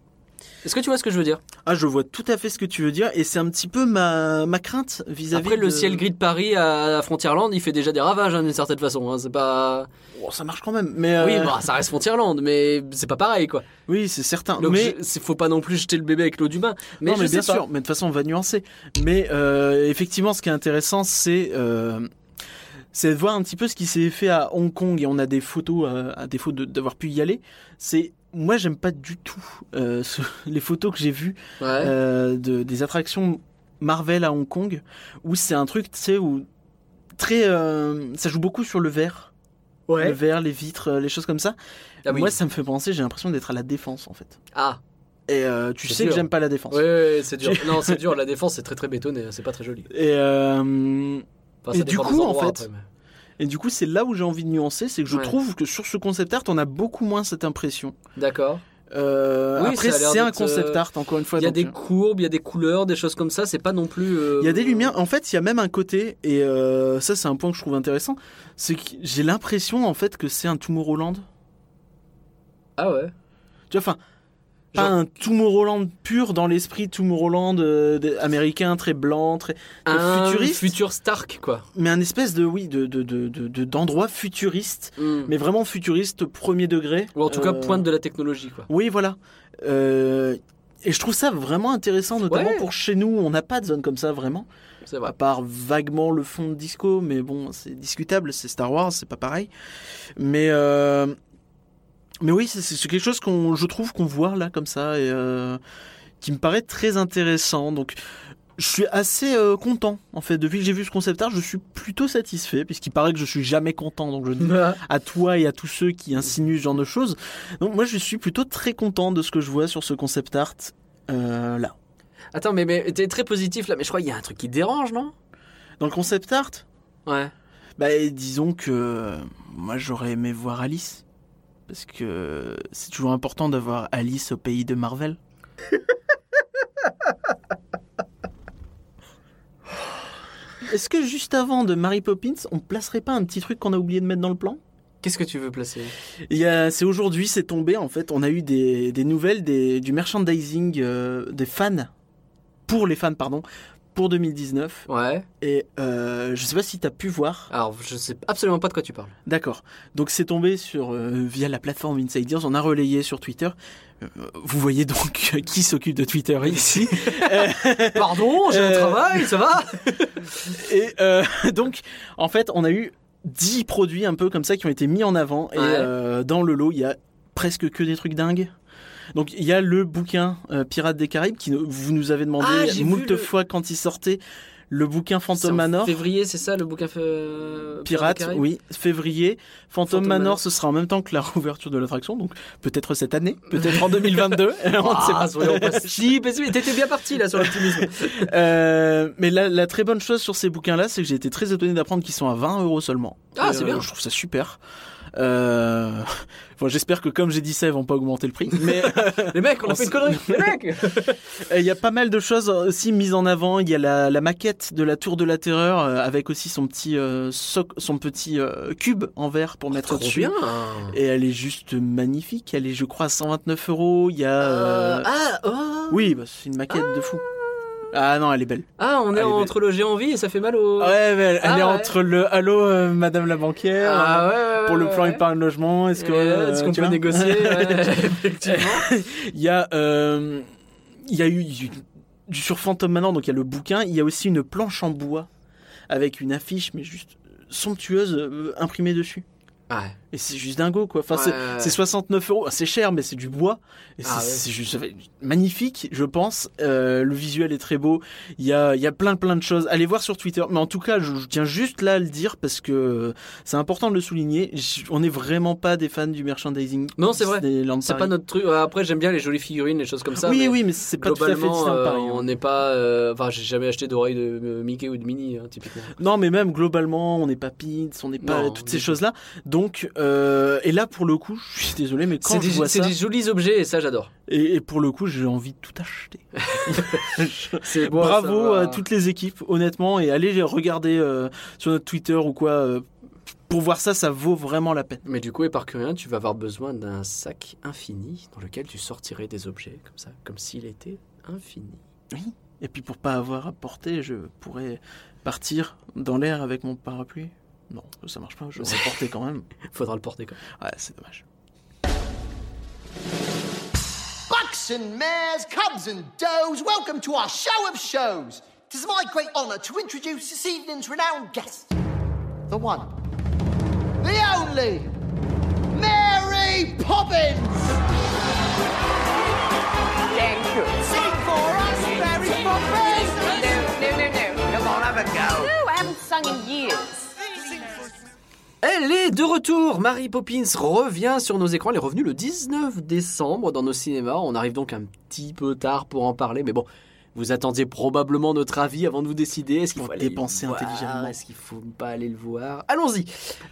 Est-ce que tu vois ce que je veux dire? Ah, je vois tout à fait ce que tu veux dire, et c'est un petit peu ma, ma crainte vis-à-vis Après, le ciel gris de Paris à Frontierland, il fait déjà des ravages hein, d'une certaine façon. hein, C'est pas. Oh, ça marche quand même, mais... Oui, euh, bah, ça reste Frontierland, mais c'est pas pareil quoi. oui, c'est certain. Donc, mais... je- faut pas non plus jeter le bébé avec l'eau du bain. Mais, non, mais bien pas. sûr, mais de toute façon, on va nuancer. Mais euh, effectivement, ce qui est intéressant, c'est euh, c'est de voir un petit peu ce qui s'est fait à Hong Kong, et on a des photos, euh, à défaut d'avoir pu y aller. C'est moi, j'aime pas du tout euh, ce- [LAUGHS] les photos que j'ai vues Ouais. euh, de, des attractions Marvel à Hong Kong, où c'est un truc, tu sais, où très, euh, ça joue beaucoup sur le verre, le verre, les vitres, les choses comme ça. Ah oui. Moi, ça me fait penser, j'ai l'impression d'être à la défense en fait. Ah, Et euh, tu sais que j'aime pas la défense. ouais, ouais, c'est dur. [LAUGHS] non, c'est dur. La défense, c'est très très bétonné. hein, C'est pas très joli. Et euh, Enfin, Et du coup, en fait, après, mais- Et du coup, c'est là où j'ai envie de nuancer, c'est que je Ouais. trouve que sur ce concept art, on a beaucoup moins cette impression. D'accord. Euh, Oui, après, c'est un concept euh, art, encore une fois. Il y a donc, des euh, courbes, il y a des couleurs, des choses comme ça. C'est pas non plus. euh, il y a des lumières. En fait, il y a même un côté, et euh, ça, c'est un point que je trouve intéressant, c'est que j'ai l'impression, en fait, que c'est un Tomorrowland. Ah ouais. Tu vois, enfin, pas Genre- un Tomorrowland pur dans l'esprit Tomorrowland euh, américain, très blanc, très, Un futuriste. futur Stark, quoi. mais un espèce de, oui, de, de, de, de- de- d'endroit futuriste, Hmm. mais vraiment futuriste, premier degré. Ou en tout cas, Euh, pointe de la technologie, quoi. Oui, voilà. Euh, et je trouve ça vraiment intéressant, notamment Ouais. pour chez nous. On n'a pas de zone comme ça vraiment, C'est à part vaguement le fond de disco, mais bon, c'est discutable. C'est Star Wars, c'est pas pareil. Mais euh, mais oui, c'est- quelque chose qu'on, je trouve, qu'on voit là comme ça et euh, qui me paraît très intéressant. Donc je suis assez euh, content en fait depuis que j'ai vu ce concept art. Je suis plutôt satisfait puisqu'il paraît que je suis jamais content. Donc je dis à toi et à tous ceux qui insinuent ce genre de choses. Donc moi je suis plutôt très content de ce que je vois sur ce concept art euh, là. Attends, mais, mais t'es très positif là, mais je crois qu'il y a un truc qui te dérange, non? Dans le concept art, Ouais. bah disons que moi j'aurais aimé voir Alice. Parce que c'est toujours important d'avoir Alice au pays de Marvel. [LAUGHS] Est-ce que juste avant de Mary Poppins, on placerait pas un petit truc qu'on a oublié de mettre dans le plan? Qu'est-ce que tu veux placer? Il y a- C'est aujourd'hui, c'est tombé en fait. On a eu des, des nouvelles des, du merchandising euh, des fans, pour les fans, pardon, pour 2019. Ouais. Et euh, je sais pas si tu as pu voir. Alors, je sais absolument pas de quoi tu parles. D'accord. Donc c'est tombé sur euh, via la plateforme Insiders. On a relayé sur Twitter. Euh, vous voyez donc qui s'occupe de Twitter ici. [LAUGHS] Pardon, j'ai un travail, ça va? [LAUGHS] Et donc, en fait, on a eu 10 produits un peu comme ça qui ont été mis en avant. Et Ouais. dans le lot, il y a presque que des trucs dingues. Donc, il y a le bouquin euh, Pirates des Caraïbes qui vous nous avez demandé Ah, moult le- fois quand il sortait. Le bouquin en Manor. Février, c'est ça le bouquin fait... Pirates, oui, février. Phantom, Phantom Manor, Manor. ce sera en même temps que la [LAUGHS] réouverture de l'attraction, donc peut-être cette année, peut-être en [LAUGHS] 2022. [LAUGHS] on ne sait Ah, pas. soyons pas si pessimistes. T'étais bien parti là sur l'optimisme. Euh, mais la, la très bonne chose sur ces bouquins-là, c'est que j'ai été très étonné d'apprendre qu'ils sont à 20 euros seulement. Ah, c'est bien. Je trouve ça super. Euh... [LAUGHS] Bon, j'espère que comme j'ai dit ça, ils vont pas augmenter le prix. [LAUGHS] Mais Les mecs, on a fait une connerie. [LAUGHS] Les mecs il y a pas mal de choses aussi mises en avant. Il y a la, la maquette de la Tour de la Terreur euh, avec aussi son petit, euh, soc- son petit euh, cube en verre pour mettre Trop dessus. bien. Et elle est juste magnifique. Elle est, je crois, à 129 euros. Il y a. euh, Euh, ah, oh. Oui, bah, c'est une maquette de fou. Ah non, elle est belle. Ah, on est est entre le géant vie et ça fait mal au. Ouais, mais elle, elle Ah est ouais. entre le Allô, euh, Madame la banquière. Ah ouais, ouais, ouais, Pour le plan épargne logement, est-ce que Euh, Est-ce euh, qu'on peut négocier? [LAUGHS] Effectivement. Il y a, euh, il y a eu du- sur Phantom Manor, donc il y a le bouquin. Il y a aussi une planche en bois avec une affiche, mais juste somptueuse euh, imprimée dessus. Ouais. Et c'est juste dingo quoi. Enfin, c'est- Ouais, ouais. c'est 69 euros. C'est cher, mais c'est du bois. Et Ah c'est ouais. juste magnifique, je pense. Euh, le visuel est très beau. Il y a, il y a plein plein de choses. Allez voir sur Twitter. Mais en tout cas, je, je tiens juste là à le dire parce que c'est important de le souligner. On n'est vraiment pas des fans du merchandising. Non, c'est vrai. C'est pas notre truc. Après, j'aime bien les jolies figurines, les choses comme ça. oui, mais oui, mais c'est pas tout à fait euh, Paris. hein. on n'est pas. euh, Enfin, j'ai jamais acheté d'oreilles de Mickey ou de Minnie, hein, typiquement. Non, mais même globalement, on n'est pas Pins, on n'est pas Non, toutes ces choses-là. Donc, euh, et là, pour le coup, je suis désolé, mais quand C'est je des, vois c'est ça, des jolis objets et ça, j'adore. et, et pour le coup, j'ai envie de tout acheter. [LAUGHS] C'est Bravo à toutes les équipes, honnêtement, et allez regarder euh, sur notre Twitter ou quoi. euh, pour voir ça, ça vaut vraiment la peine. Mais du coup, éparcurien, tu vas avoir besoin d'un sac infini dans lequel tu sortirais des objets comme ça, comme s'il était infini. Et puis pour pas avoir à porter, je pourrais partir dans l'air avec mon parapluie. Non, ça marche pas, je vais porter quand même. Faudra le porter quand même. Ouais, c'est dommage. Bucks and mares, cubs and does, welcome to our show of shows. It is my great honour to introduce this evening's renowned guest. The one, the only, Mary Poppins! Thank you. Sing for us, Mary Poppins! No, no, no, no. Come on, have a go. No, I haven't sung in years. Elle est de retour Mary Poppins revient sur nos écrans. Elle est revenue le 19 décembre dans nos cinémas. On arrive donc un petit peu tard pour en parler, mais bon. Vous attendiez probablement notre avis avant de vous décider. Est-ce qu'il faut aller dépenser voir intelligemment. Est-ce qu'il faut pas aller le voir? Allons-y.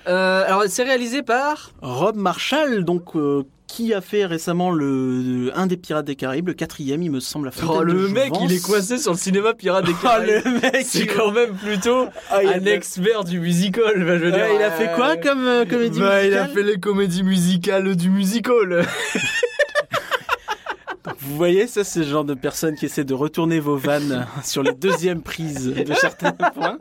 Euh, alors, c'est réalisé par. Rob Marshall, donc euh, qui a fait récemment le, un des Pirates des Caraïbes, le quatrième, il me semble. La Oh, Fontaine de le mec, Jouvence. il est coincé sur le cinéma Pirate des [LAUGHS] Oh, Caraïbes. le mec, C'est il- quand même plutôt Ah, un fait- expert du musical. je veux dire. Ouais, il a fait quoi comme euh, comédie bah, Il a musicale fait les comédies musicales du musical. [LAUGHS] Vous voyez, ça c'est le genre de personne qui essaie de retourner vos vannes [LAUGHS] sur les deuxièmes prises de certains points.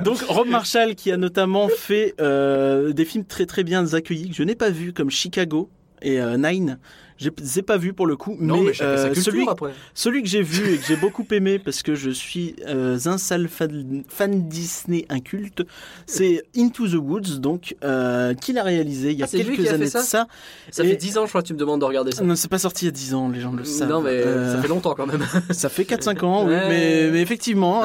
Donc Rob Marshall qui a notamment fait euh, des films très très bien accueillis que je n'ai pas vus comme Chicago et euh, Nine. Je les ai pas vus pour le coup, Non, mais, euh, culture celui, après. celui que j'ai vu et que j'ai beaucoup aimé parce que je suis euh, un sale fan, fan Disney inculte, c'est Into the Woods, donc euh, qu'il a réalisé il y a Ah, quelques qui a fait années de ça ça. Ça Et- fait 10 ans, je crois, tu me demandes de regarder ça. Non, c'est pas sorti il y a 10 ans, les gens le savent. Non, mais Euh, ça fait longtemps quand même. [LAUGHS] ça fait 4-5 ans, oui, mais, mais effectivement,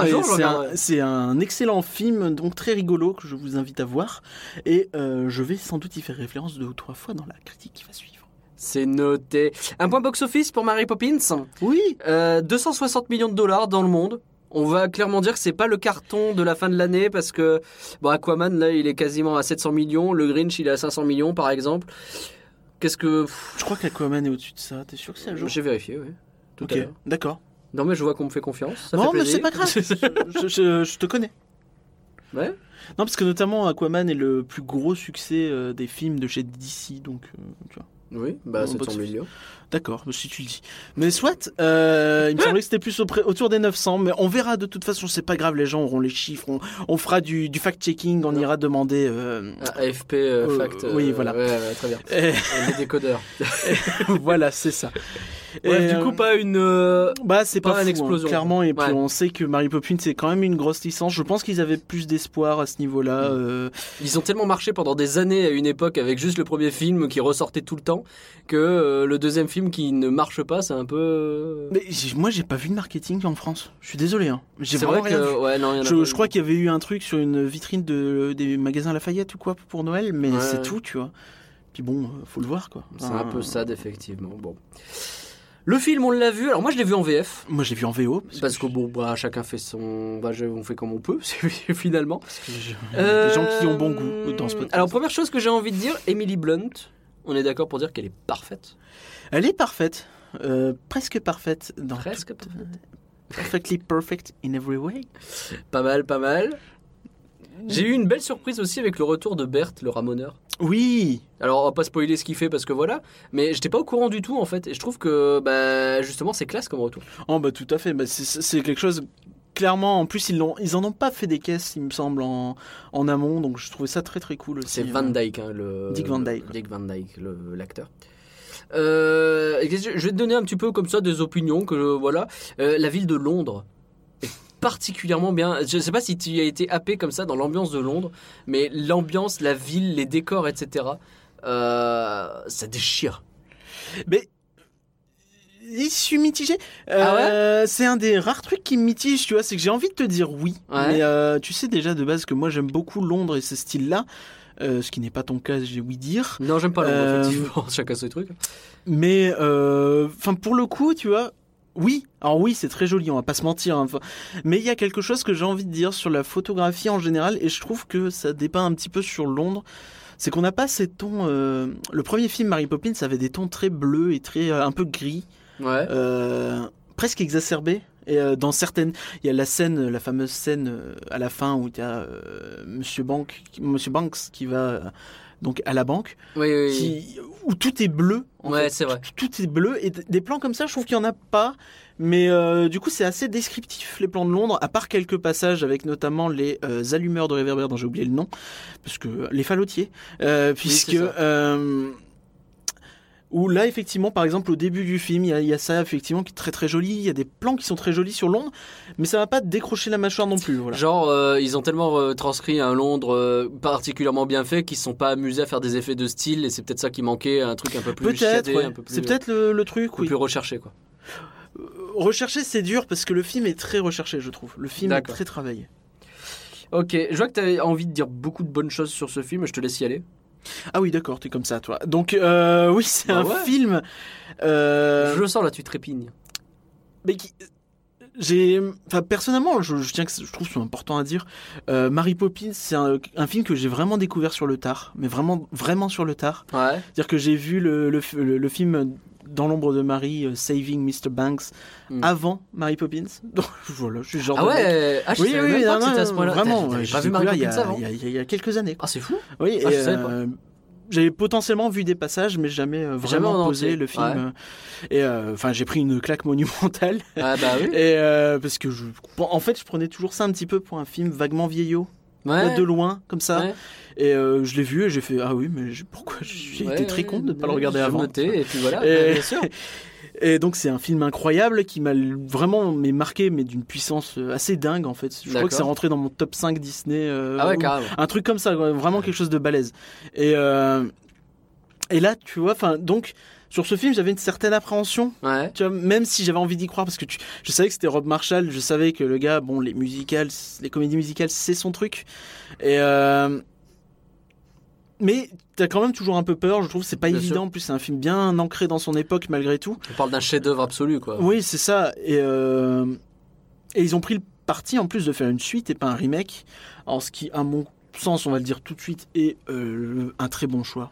c'est un, excellent film, donc très rigolo, que je vous invite à voir. Et je vais sans doute y faire référence deux ou trois fois dans la critique qui va suivre. C'est noté. Un point box-office pour Mary Poppins. Oui, Euh, 260 millions de dollars dans le monde. On va clairement dire que c'est pas le carton de la fin de l'année parce que bon, Aquaman là il est quasiment à 700 millions, le Grinch il est à 500 millions par exemple. Qu'est-ce que je crois qu'Aquaman est au-dessus de ça, t'es sûr que c'est un jour j'ai vérifié oui. Tout Ok, d'accord. Non mais je vois qu'on me fait confiance. Ça Non, fait mais c'est pas grave, [LAUGHS] je, je- je te connais. ouais. Non, parce que notamment Aquaman est le plus gros succès euh, des films de chez DC, donc euh, tu vois. Oui, bah 700 box-office. millions. D'accord, si tu le dis. Mais soit, euh, il me semblait que c'était plus autour des 900, mais on verra de toute façon, c'est pas grave, les gens auront les chiffres, on, on fera du, du fact-checking, on Non. ira demander... euh, Ah, AFP euh, Euh, fact. oui, euh, voilà. ouais, très bien. Les décodeurs. [LAUGHS] voilà, c'est ça. Et, du euh, coup pas une euh, Bah, c'est pas pas, une hein, explosion. clairement, et puis Ouais. on sait que Mary Poppins c'est quand même une grosse licence. Je pense qu'ils avaient plus d'espoir à ce niveau-là. Mm. euh, Ils ont tellement marché pendant des années à une époque avec juste le premier film qui ressortait tout le temps que euh, le deuxième film qui ne marche pas, c'est un peu. Mais moi, j'ai pas vu de marketing en France. Je suis désolé, hein. J'ai C'est vraiment vrai rien que vu. ouais non, il y en a Je, pas je eu. crois qu'il y avait eu un truc sur une vitrine de, des magasins Lafayette ou quoi pour Noël, mais c'est tout, tu vois. Puis bon, faut le voir, quoi. c'est un peu sad effectivement. Bon. Le film, on l'a vu. Alors moi, je l'ai vu en VF Moi, j'ai vu en VO. parce que bon, bah, chacun fait son, bah, on fait comme on peut, [LAUGHS] finalement. que je- a des gens qui ont bon goût dans ce Euh, podcast. Alors première chose que j'ai envie de dire, Emily Blunt. On est d'accord pour dire qu'elle est parfaite. Elle est parfaite. euh, presque parfaite dans Presque tout- parfaite. perfectly perfect in every way. Pas mal, pas mal. J'ai eu une belle surprise aussi avec le retour de Berthe, le ramoneur. Oui, Alors on va pas spoiler ce qu'il fait parce que voilà, mais j'étais pas au courant du tout en fait, et je trouve que bah, justement c'est classe comme retour. oh bah tout à fait. Bah, c'est- quelque chose. Clairement, en plus ils ils en ont pas fait des caisses, il me semble, en, en amont, donc je trouvais ça très très cool aussi. C'est Van Dyke, hein, le Dick Van Dyke. Dick Van Dyke, le- l'acteur. Euh, je vais te donner un petit peu comme ça des opinions que voilà. Euh, la ville de Londres particulièrement bien. Je sais pas si tu as été happé comme ça dans l'ambiance de Londres, mais l'ambiance, la ville, les décors, etc. euh, ça déchire. Mais je suis mitigé. Ah Euh, c'est un des rares trucs qui me mitige, tu vois, c'est que j'ai envie de te dire oui, Ouais. mais euh, tu sais déjà de base que moi j'aime beaucoup Londres et ce style-là, euh, ce qui n'est pas ton cas, j'ai ouï dire. Non, j'aime pas Londres, effectivement. [LAUGHS] Chacun ses trucs. Mais enfin pour le coup, tu vois, oui. Alors oui, c'est très joli, on va pas se mentir. hein, mais il y a quelque chose que j'ai envie de dire sur la photographie en général, et je trouve que ça dépeint un petit peu sur Londres. C'est qu'on n'a pas ces tons. euh, Le premier film Mary Poppins avait des tons très bleus et très euh, un peu gris. Ouais. euh, presque exacerbé. Et dans certaines, il y a la scène, la fameuse scène à la fin où il y a Monsieur Bank, Monsieur Banks qui va donc à la banque, Oui, oui, oui. qui, où tout est bleu. Ouais, c'est vrai. Tout, tout est bleu et des plans comme ça, je trouve qu'il y en a pas. Mais euh, du coup, c'est assez descriptif les plans de Londres, à part quelques passages avec notamment les euh, allumeurs de réverbères dont j'ai oublié le nom, parce que les falotiers, euh, puisque où là effectivement, par exemple, au début du film, il y, a- il y a ça effectivement qui est très très joli. Il y a des plans qui sont très jolis sur Londres, mais ça va pas décrocher la mâchoire non plus. Voilà. Genre, euh, ils ont tellement euh, transcrit un Londres euh, particulièrement bien fait qu'ils se sont pas amusés à faire des effets de style et c'est peut-être ça qui manquait, un truc un peu plus Peut-être, ouais. peu c'est peut-être le, le truc. un peu Oui. plus recherché quoi. Rechercher, c'est dur parce que le film est très recherché, je trouve. Le film est très travaillé. Ok, je vois que tu avais envie de dire beaucoup de bonnes choses sur ce film, je te laisse y aller. Ah oui, d'accord, t'es comme ça, toi. Donc, euh, oui, c'est Bah un ouais. film. euh, Je le sens là, tu trépignes. mais qui. J'ai. Enfin, personnellement, je, je tiens que je trouve que c'est important à dire. Euh, Mary Poppins, c'est un, un film que j'ai vraiment découvert sur le tard. Mais vraiment, vraiment sur le tard. Ouais. C'est-à-dire que j'ai vu le, le, le- le film Dans l'ombre de Marie, euh, Saving Mr. Banks, Hmm. avant Mary Poppins. [LAUGHS] Donc, voilà, je suis genre Ah de mec- ouais, ah, je Oui, savais oui, même pas non, que c'était à ce non, point-là. vraiment. J'ai vu Mary Poppins a, avant il, y a, il y a quelques années. quoi. Ah, c'est fou. Oui, Ah, et, je savais pas. euh, j'avais potentiellement vu des passages, mais jamais euh, vraiment en posé le film. ouais. euh, Et euh, enfin, j'ai pris une claque monumentale. Ah bah oui. [LAUGHS] Et euh, parce que je, en fait, je prenais toujours ça un petit peu pour un film vaguement vieillot, Ouais. de loin, comme ça. Ouais. Et euh, je l'ai vu et j'ai fait ah oui, mais pourquoi j'ai Ouais, été très con de ne pas le regarder avant. noté, et puis voilà, Et- bien sûr. [LAUGHS] Et donc c'est un film incroyable qui m'a vraiment mais marqué, mais d'une puissance euh, assez dingue en fait. Je crois que c'est rentré dans mon top 5 Disney. euh, Ah ouais, ou- carrément. un truc comme ça, vraiment quelque chose de balèze. Et, euh, et là, tu vois, enfin, donc, sur ce film, j'avais une certaine appréhension, Ouais. tu vois, même si j'avais envie d'y croire, parce que tu, je savais que c'était Rob Marshall, je savais que le gars, bon, les musicales, les comédies musicales, c'est son truc. Et, euh, mais t'as quand même toujours un peu peur, je trouve, c'est pas Bien évident, sûr. en plus, c'est un film bien ancré dans son époque, malgré tout. On parle d'un chef-d'œuvre absolu, quoi. Oui, c'est ça. Et, euh, et ils ont pris le parti en plus de faire une suite et pas un remake. En ce qui, à mon sens, on va le dire tout de suite, est euh, un très bon choix.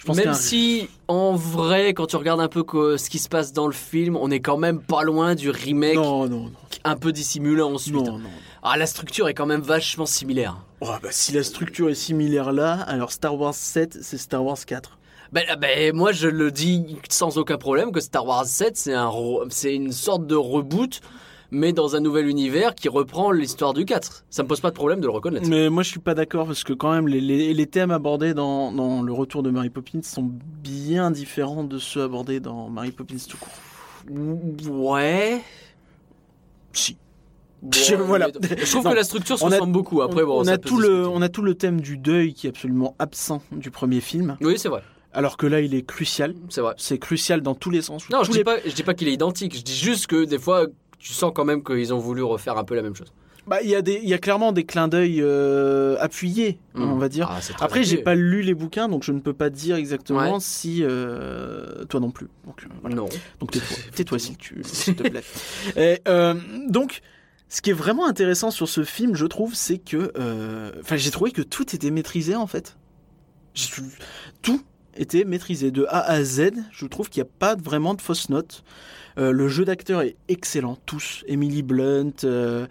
Je pense Même si, en vrai, quand tu regardes un peu ce qui se passe dans le film, on est quand même pas loin du remake Non, non, non. un peu dissimulé ensuite. Non, non. Ah, la structure est quand même vachement similaire. Oh, bah, si la structure est similaire là, alors Star Wars 7, c'est Star Wars 4. Ben, ben, moi, je le dis sans aucun problème que Star Wars 7, c'est un, c'est une sorte de reboot, mais dans un nouvel univers qui reprend l'histoire du 4. Ça me pose pas de problème de le reconnaître. Mais moi, je suis pas d'accord parce que quand même, les, les- les thèmes abordés dans, dans le retour de Mary Poppins sont bien différents de ceux abordés dans Mary Poppins tout court. Ouais. Si. Bon, Je- [LAUGHS] voilà. Je trouve Non. que la structure se On ressemble beaucoup. Après, bon, on, a tout le, on a tout le thème du deuil qui est absolument absent du premier film, Oui, c'est vrai. alors que là, il est crucial. C'est vrai. C'est crucial dans tous les sens. Non, je Tous dis les- pas, je dis pas qu'il est identique. Je dis juste que des fois, tu sens quand même qu'ils ont voulu refaire un peu la même chose. Bah, il y a des, y a clairement des clins d'œil euh, appuyés, on va dire. Ah, Après, j'ai pas lu les bouquins, donc je ne peux pas dire exactement Ouais. si euh, toi non plus. Donc, euh, voilà. Non. Donc tais-toi, [LAUGHS] tais-toi si tu, [LAUGHS] s'il te plaît. Et, euh, donc, ce qui est vraiment intéressant sur ce film, je trouve, c'est que, enfin, j'ai trouvé que tout était maîtrisé en fait. Tout était maîtrisé de A à Z. Je trouve qu'il n'y a pas vraiment de fausses notes. Euh, le jeu d'acteurs est excellent, tous. Emily Blunt, euh,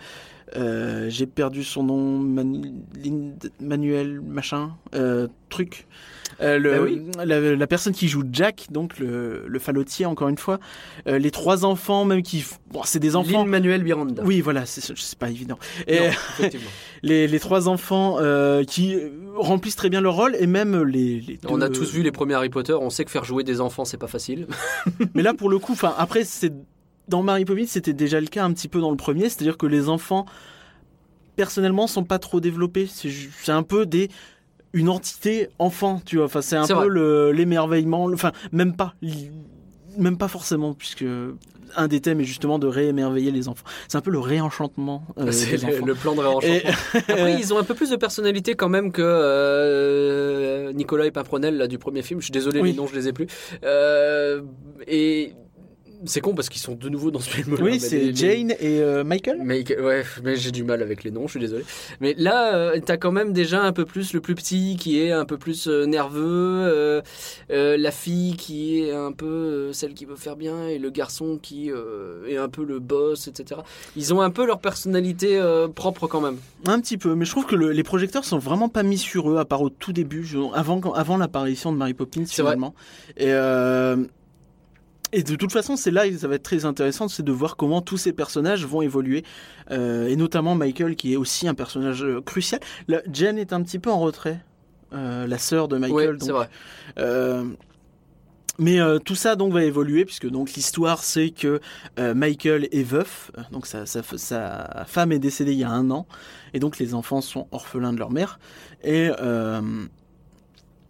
euh, j'ai perdu son nom, Manuel machin, truc. Euh, le- oui. la, la personne qui joue Jack, donc le, le fallotier encore une fois, Euh, les trois enfants même qui, bon, c'est des enfants. Lin-Manuel Miranda. Oui, voilà, c'est pas évident. Et Non, [LAUGHS] les, les trois enfants euh, qui remplissent très bien leur rôle et même les. les On a tous vu les premiers Harry Potter, on sait que faire jouer des enfants c'est pas facile. [LAUGHS] Mais là, pour le coup, après, c'est dans Mary Poppins, c'était déjà le cas un petit peu dans le premier, c'est-à-dire que les enfants, personnellement, sont pas trop développés. C'est un peu des une entité enfant, tu vois. Enfin, c'est un C'est peu l'émerveillement. le- Enfin, même pas, même pas forcément, puisque un des thèmes est justement de réémerveiller les enfants. C'est un peu le réenchantement euh, [LAUGHS] c'est le plan de réenchantement. Et- Après, [LAUGHS] ils ont un peu plus de personnalité quand même que euh, Nicolas et Pimpronel là, du premier film. Je suis désolé, Oui. les noms, je les ai plus. Euh, et c'est con parce qu'ils sont de nouveau dans ce film. oui, c'est Jane et euh, Michael. Mais, ouais, mais j'ai du mal avec les noms, je suis désolé. Mais là, euh, t'as quand même déjà un peu plus le plus petit qui est un peu plus euh, nerveux, euh, euh, la fille qui est un peu celle qui veut faire bien et le garçon qui est un peu le boss, etc. Ils ont un peu leur personnalité propre quand même. Un petit peu, mais je trouve que le- les projecteurs sont vraiment pas mis sur eux, à part au tout début, avant, l'apparition de Mary Poppins C'est vrai. finalement. Et, et de toute façon, c'est là que ça va être très intéressant, c'est de voir comment tous ces personnages vont évoluer, Euh, et notamment Michael, qui est aussi un personnage euh, crucial. La, Jen est un petit peu en retrait, euh, la sœur de Michael. Donc, c'est vrai. euh, mais euh, tout ça donc va évoluer puisque donc l'histoire c'est que euh, Michael est veuf, donc sa, sa, sa femme est décédée il y a un an et donc les enfants sont orphelins de leur mère et euh,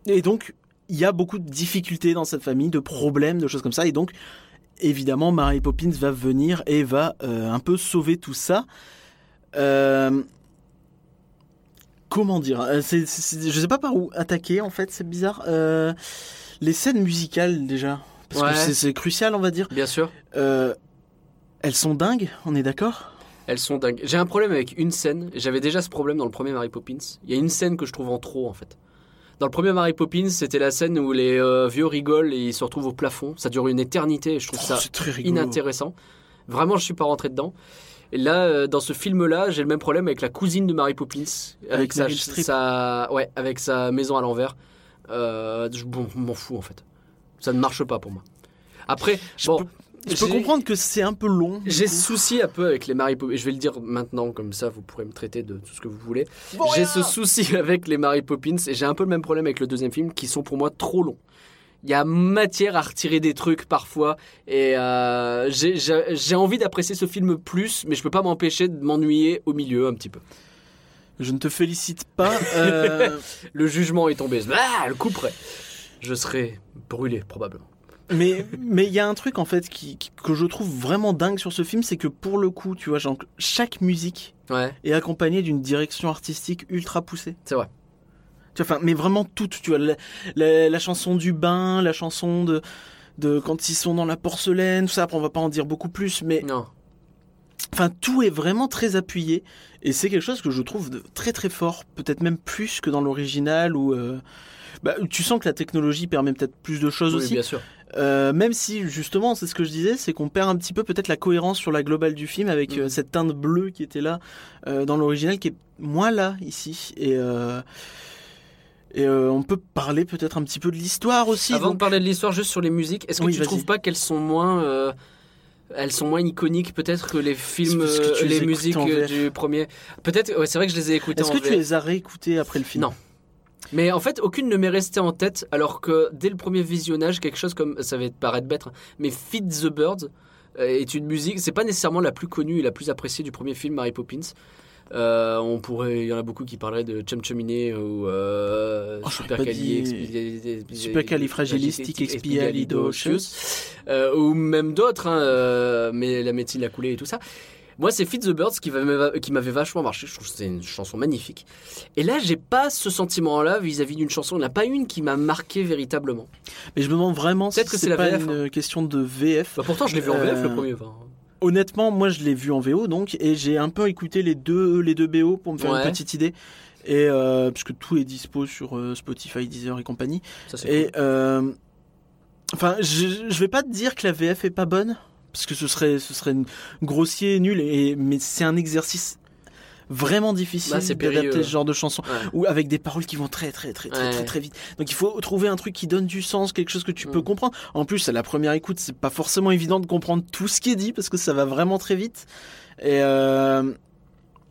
et donc il y a beaucoup de difficultés dans cette famille, de problèmes, de choses comme ça et donc évidemment Mary Poppins va venir et va euh, un peu sauver tout ça. Euh, comment dire euh, Je sais pas par où attaquer en fait, c'est bizarre. Euh, les scènes musicales déjà, parce Ouais. que c'est, crucial on va dire. Bien sûr. Elles sont dingues, on est d'accord? Elles sont dingues. J'ai un problème avec une scène. J'avais déjà ce problème dans le premier Mary Poppins. Il y a une scène que je trouve en trop en fait. Dans le premier Mary Poppins, c'était la scène où les euh, vieux rigolent et ils se retrouvent au plafond. Ça dure une éternité et je trouve ça Oh, très rigolo. inintéressant. Vraiment, je suis pas rentré dedans. Et là, euh, dans ce film-là, j'ai le même problème avec la cousine de Mary Poppins, avec, Avec sa, ouais, avec sa maison à l'envers. Euh, je bon, m'en fous en fait. Ça ne marche pas pour moi. Après, Je bon, peux- Je peux comprendre que c'est un peu long. J'ai souci un peu avec les Mary Poppins. Je vais le dire maintenant, comme ça vous pourrez me traiter de tout ce que vous voulez. J'ai ce souci [LAUGHS] avec les Mary Poppins et j'ai un peu le même problème avec le deuxième film qui sont pour moi trop longs. Il y a matière à retirer des trucs parfois et euh, j'ai envie d'apprécier ce film plus, mais je peux pas m'empêcher de m'ennuyer au milieu un petit peu. Je ne te félicite pas. [LAUGHS] euh, Le jugement est tombé. Ah, le coup près. Je serai brûlé probablement. Mais mais il y a un truc en fait qui, qui- que je trouve vraiment dingue sur ce film, c'est que pour le coup, tu vois, genre, chaque musique Ouais, est accompagnée d'une direction artistique ultra poussée. c'est vrai. Tu vois, enfin, mais vraiment toutes, tu vois, la, la- la chanson du bain, la chanson de, de quand ils sont dans la porcelaine, tout ça, après on va pas en dire beaucoup plus, mais Non. enfin tout est vraiment très appuyé, et c'est quelque chose que je trouve de- très très fort, peut-être même plus que dans l'original, où euh, bah, tu sens que la technologie permet peut-être plus de choses Oui, aussi, bien sûr. Euh, même si justement, c'est ce que je disais, c'est qu'on perd un petit peu peut-être la cohérence sur la globale du film avec euh, Mhm. cette teinte bleue qui était là euh, dans l'original, qui est moins là ici. Et, et on peut parler peut-être un petit peu de l'histoire aussi. Avant donc- de parler de l'histoire, juste sur les musiques, est-ce que Oui, tu trouves pas qu'elles sont moins, elles sont moins iconiques peut-être que les films, que les musiques du premier? Peut-être, ouais, c'est vrai que je les ai écoutées Est-ce que tu les as réécoutés après le film? Non. Mais en fait, aucune ne m'est restée en tête, alors que dès le premier visionnage, quelque chose comme, ça va te paraître bête, hein, mais Feed the Bird euh, est une musique, c'est pas nécessairement la plus connue et la plus appréciée du premier film Mary Poppins. Euh, on pourrait, il y en a beaucoup qui parleraient de Chum Chumine ou euh, Oh, Supercalifragilistic Supercalifragilisticexpialidocious. euh, ou même d'autres, hein, euh, mais la médecine l'a coulé et tout ça. Moi, c'est Feed the Birds qui m'avait qui m'avait vachement marché. Je trouve que c'est une chanson magnifique. Et là, j'ai pas ce sentiment-là vis-à-vis d'une chanson. Il n'y en a pas une qui m'a marqué véritablement. Mais je me demande vraiment si c'est pas VF, une question de VF. Bah, pourtant, je l'ai vu en VF Euh, le premier. enfin. Honnêtement, moi je l'ai vu en VO donc et j'ai un peu écouté les deux les deux BO pour me faire Ouais. une petite idée. Et euh, puisque tout est dispo sur euh, Spotify, Deezer et compagnie. Ça, c'est Et cool. euh, enfin, je, je vais pas te dire que la VF est pas bonne parce que ce serait ce serait grossier et nul. Et mais c'est un exercice vraiment difficile Bah, d'adapter ce genre de chanson Ouais. ou avec des paroles qui vont très très très très Ouais. très très vite. Donc il faut trouver un truc qui donne du sens, quelque chose que tu peux Mm. comprendre. En plus, à la première écoute, c'est pas forcément évident de comprendre tout ce qui est dit parce que ça va vraiment très vite. Et euh,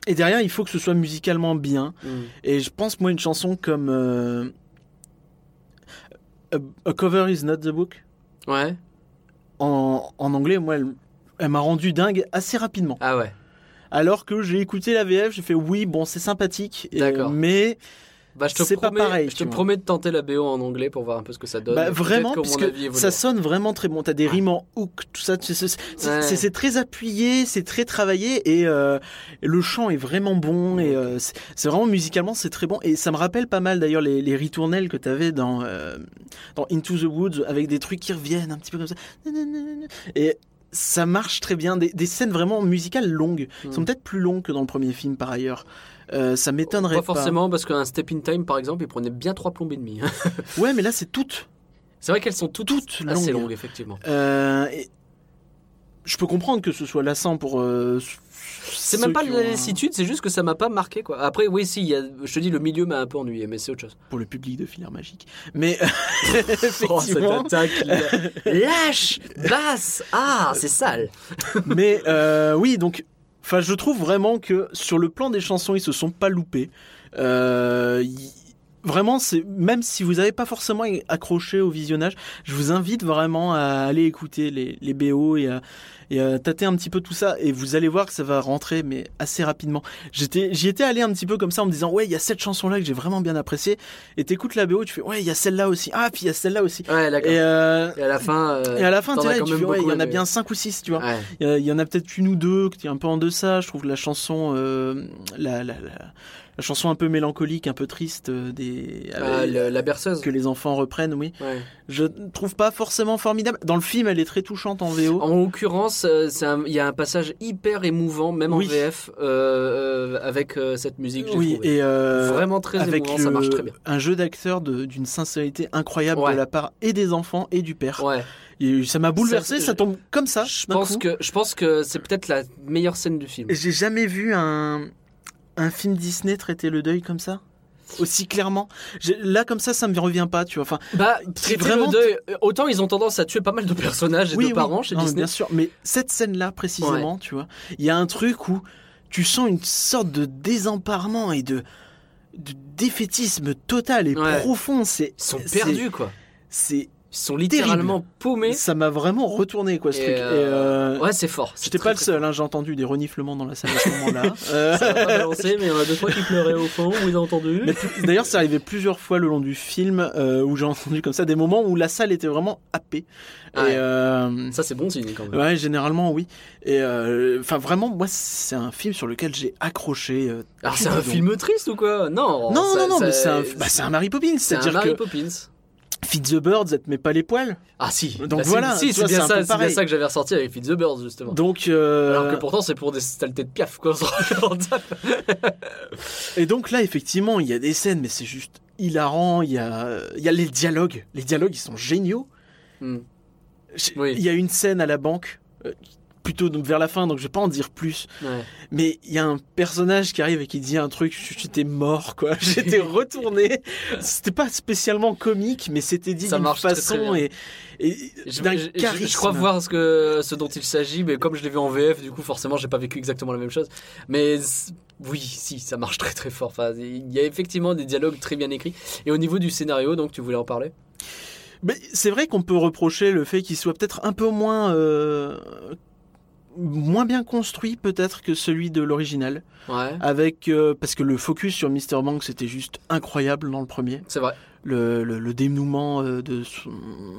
et derrière, il faut que ce soit musicalement bien. Mm. Et je pense moi une chanson comme euh, A, A Cover Is Not the Book Ouais. En, en anglais, moi, elle, elle m'a rendu dingue assez rapidement. Ah ouais. Alors que j'ai écouté la VF, j'ai fait oui, bon, c'est sympathique, et- mais Bah, je te C'est pas promets, pareil, Je te promets de tenter la BO en anglais pour voir un peu ce que ça donne. bah, vraiment, que avis évoluera. ça sonne vraiment très bon. T'as des rimes en hook, tout ça, c'est- Ouais. très appuyé, c'est très travaillé, et, euh, le chant est vraiment bon, et euh, c'est vraiment musicalement, c'est très bon. Et ça me rappelle pas mal d'ailleurs les, les ritournelles que t'avais dans, euh, dans Into the Woods, avec des trucs qui reviennent un petit peu comme ça. Et ça marche très bien. Des, des scènes vraiment musicales longues. Qui sont Mm. peut-être plus longues que dans le premier film par ailleurs. Euh, ça m'étonnerait Pas pas. forcément, parce qu'un Step in Time, par exemple, il prenait bien trois plombes et demie. [LAUGHS] Ouais, mais là c'est toutes. C'est vrai qu'elles sont toutes, Toutes assez longues. longues, effectivement. Euh, et je peux comprendre que ce soit lassant pour. euh, C'est même pas de la lassitude, c'est juste que ça m'a pas marqué, quoi. Après, oui, si, il y a, je te dis, le milieu m'a un peu ennuyé, mais c'est autre chose. pour le public de Filaire Magique. Mais [LAUGHS] Oh, cette attaque. [LAUGHS] Lâche Basse Ah, c'est sale mais euh, oui, donc, enfin, je trouve vraiment que sur le plan des chansons, ils se sont pas loupés. Euh, Vraiment, c'est même si vous n'avez pas forcément accroché au visionnage, je vous invite vraiment à aller écouter les, les BO et à, et à tâter un petit peu tout ça. Et vous allez voir que ça va rentrer, mais assez rapidement. J'étais, j'y étais allé un petit peu comme ça en me disant ouais, il y a cette chanson là que j'ai vraiment bien appréciée. Et t'écoutes la BO, tu fais ouais, il y a celle-là aussi. Ah, puis il y a celle-là aussi. Ouais, d'accord. Et, Et, euh, à la fin. euh, et à la fin, là, quand tu fais, ouais, il y en a bien 5 ou 6, tu vois. Ouais. Il y il en a peut-être une ou deux qui est un peu en deçà. Je trouve la chanson, euh, la, la, la, la chanson un peu mélancolique, un peu triste euh, des Ah, euh, la berceuse. que les enfants reprennent. Oui, Ouais. je trouve pas forcément formidable. Dans le film, elle est très touchante en VO. En l'occurrence, euh, il y a un passage hyper émouvant, même Oui. en VF, euh, avec euh, cette musique. oui, et euh, Vraiment très avec émouvant, le- ça marche très bien. un jeu d'acteur d'une sincérité incroyable Ouais. de la part et des enfants et du père. Ouais. Et ça m'a bouleversé. Ça, tombe comme ça. Je pense coup. que je pense que c'est peut-être la meilleure scène du film. J'ai jamais vu un, un film Disney traiter le deuil comme ça? Aussi clairement? Là comme ça, ça me revient pas, tu vois. Enfin, Bah, vraiment- le deuil, euh, autant ils ont tendance à tuer pas mal de personnages et oui, de oui. parents chez Non, Disney. bien sûr. Mais cette scène-là précisément, tu vois, il y a un truc où tu sens une sorte de désemparement et de, de défaitisme total et Ouais. profond. C'est Ils sont perdus quoi. C'est Ils sont littéralement paumés. ça m'a vraiment retourné quoi ce Et, truc. Et, euh, euh, Ouais, c'est fort. J'étais pas le seul, hein, j'ai entendu des reniflements dans la salle à ce [LAUGHS] moment-là. Euh. Ça va pas balancer, mais il y en a deux trois qui pleuraient au fond. Avez entendu D'ailleurs, c'est arrivé plusieurs fois le long du film euh, où j'ai entendu comme ça des moments où la salle était vraiment happée. Et euh, Ça c'est bon signe quand même. ouais, généralement oui. Et euh, enfin vraiment, moi c'est un film sur lequel j'ai accroché. euh, Alors c'est un film triste ou quoi? Non. Non, ça- non, non, ça- mais c'est un, bah, c'est un Mary Poppins, c'est un que Poppins. Feed the Birds, elle te met pas les poils. Ah si. Donc Bah, c'est- voilà, Si, c'est bien ça. bien ça que j'avais ressorti avec Feed the Birds justement. Donc, euh, Alors que pourtant c'est pour des saletés de piaf quoi. et donc là, effectivement, il y a des scènes, mais c'est juste hilarant. Il y a, il y a les dialogues. Les dialogues, ils sont géniaux. Hmm. Oui. Il y a une scène à la banque, euh, plutôt donc vers la fin, donc je vais pas en dire plus. Ouais. Mais il y a un personnage qui arrive et qui dit un truc, j'étais mort quoi, [LAUGHS] j'étais retourné. C'était pas spécialement comique, mais c'était dit Ça d'une marche très, façon très bien. et, et Je, crois voir ce, que, ce dont il s'agit, mais comme je l'ai vu en VF, du coup, forcément, j'ai pas vécu exactement la même chose. Mais oui, si, ça marche très très fort. Enfin, il y a effectivement des dialogues très bien écrits. Et au niveau du scénario, donc, tu voulais en parler? Mais c'est vrai qu'on peut reprocher le fait qu'il soit peut-être un peu moins euh, moins bien construit peut-être que celui de l'original, Ouais, avec euh, parce que le focus sur Mr. Banks c'était juste incroyable dans le premier. c'est vrai. le, le, le dénouement euh, de son,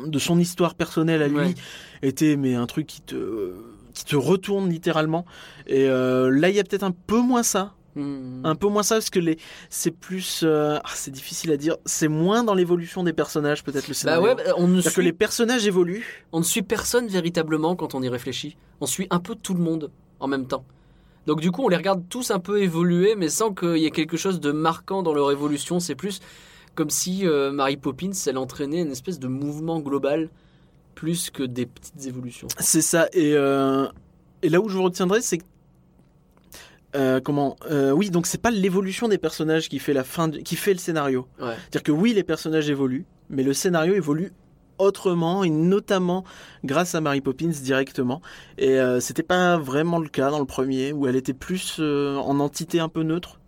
de son histoire personnelle à lui Ouais. était mais un truc qui te qui te retourne littéralement et euh, là il y a peut-être un peu moins ça Hmm. un peu moins ça parce que les c'est plus euh, ah, c'est difficile à dire c'est moins dans l'évolution des personnages peut-être le Bah scénario ouais, bah, on ne, c'est-à-dire que suit, les personnages évoluent on ne suit personne véritablement quand on y réfléchit. On suit un peu tout le monde en même temps. Donc du coup, on les regarde tous un peu évoluer, mais sans qu'il y ait quelque chose de marquant dans leur évolution. C'est plus comme si euh, Mary Poppins, elle entraînait une espèce de mouvement global, plus que des petites évolutions. c'est ça et euh, et là où je retiendrai c'est que Euh, comment Euh, Oui, donc c'est pas l'évolution des personnages qui fait la fin, qui fait le scénario. Ouais. C'est-à-dire que oui, les personnages évoluent, mais le scénario évolue autrement et notamment grâce à Mary Poppins directement. Et euh, c'était pas vraiment le cas dans le premier où elle était plus euh, en entité un peu neutre.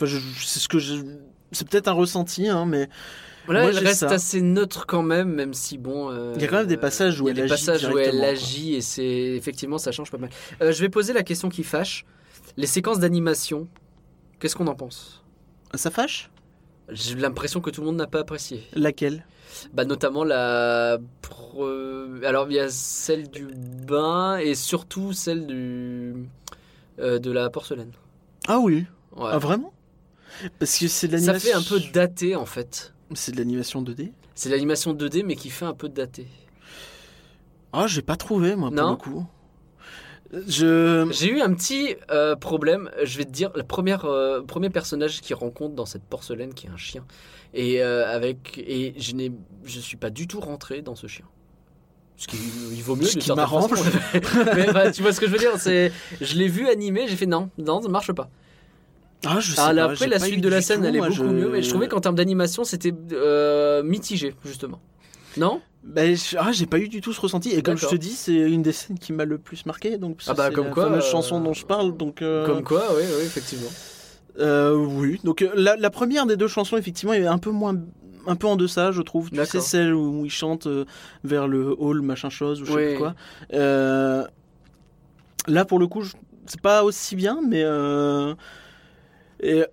Enfin, c'est ce que c'est peut-être un ressenti, hein, mais Là, Moi, elle reste ça. assez neutre quand même, même si bon. euh, Il y a quand même des passages où il y a elle des agit passages où elle agit et c'est effectivement ça change pas mal. Euh, je vais poser la question qui fâche. Les séquences d'animation, qu'est-ce qu'on en pense? Ça fâche? J'ai l'impression que tout le monde n'a pas apprécié. Laquelle? Bah notamment la. Alors il y a celle du bain et surtout celle du euh, de la porcelaine. Ah oui? Ouais. Ah vraiment? Parce que c'est de ça l'animation. fait un peu daté en fait. C'est de l'animation 2D. C'est l'animation 2D mais qui fait un peu daté. Ah, j'ai pas trouvé moi Non. pour le coup. Je J'ai eu un petit euh, problème. Je vais te dire, le premier, euh, premier personnage qu'il rencontre dans cette porcelaine, qui est un chien, et euh, avec et je je suis pas du tout rentré dans ce chien. Ce qui il vaut mieux. Ce qui m'arrange. [LAUGHS] Mais bah, tu vois ce que je veux dire C'est, je l'ai vu animé, j'ai fait non, non, ça marche pas. ah, je sais Ah, là, pas, après la suite de la scène, tout, elle est moi, beaucoup mieux. Mais je trouvais qu'en termes d'animation, c'était mitigé justement. Non? Ben, je- ah, j'ai pas eu du tout ce ressenti. Et comme je te dis, c'est une des scènes qui m'a le plus marqué. Donc, Ah bah, comme la quoi, fameuse euh, chanson dont je parle. Donc, euh, Comme quoi, oui, oui, effectivement. euh, oui. Donc, euh, la, la première des deux chansons, effectivement, est un peu moins. Un peu en deçà, je trouve. Tu sais, celle où il chante vers le hall, machin chose, ou je sais plus quoi. Là, pour le coup, je- c'est pas aussi bien, mais. et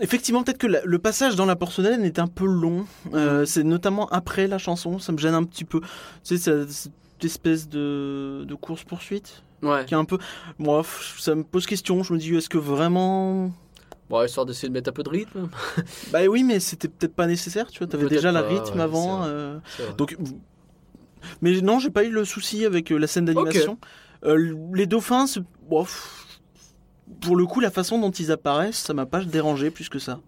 effectivement, peut-être que le passage dans la porcelaine est un peu long. Euh, c'est notamment après la chanson, ça me gêne un petit peu. Tu sais, cette espèce de, de course-poursuite Ouais. qui est un peu. Moi, ça me pose question. Je me dis, est-ce que vraiment. Bon, histoire d'essayer de mettre un peu de rythme. [LAUGHS] Bah oui, mais c'était peut-être pas nécessaire, tu vois. T'avais déjà le pas, rythme ouais, avant. euh, donc. Mais non, j'ai pas eu le souci avec euh, la scène d'animation. Euh, les dauphins, c'est- pff, pour le coup, la façon dont ils apparaissent, ça m'a pas dérangé plus que ça.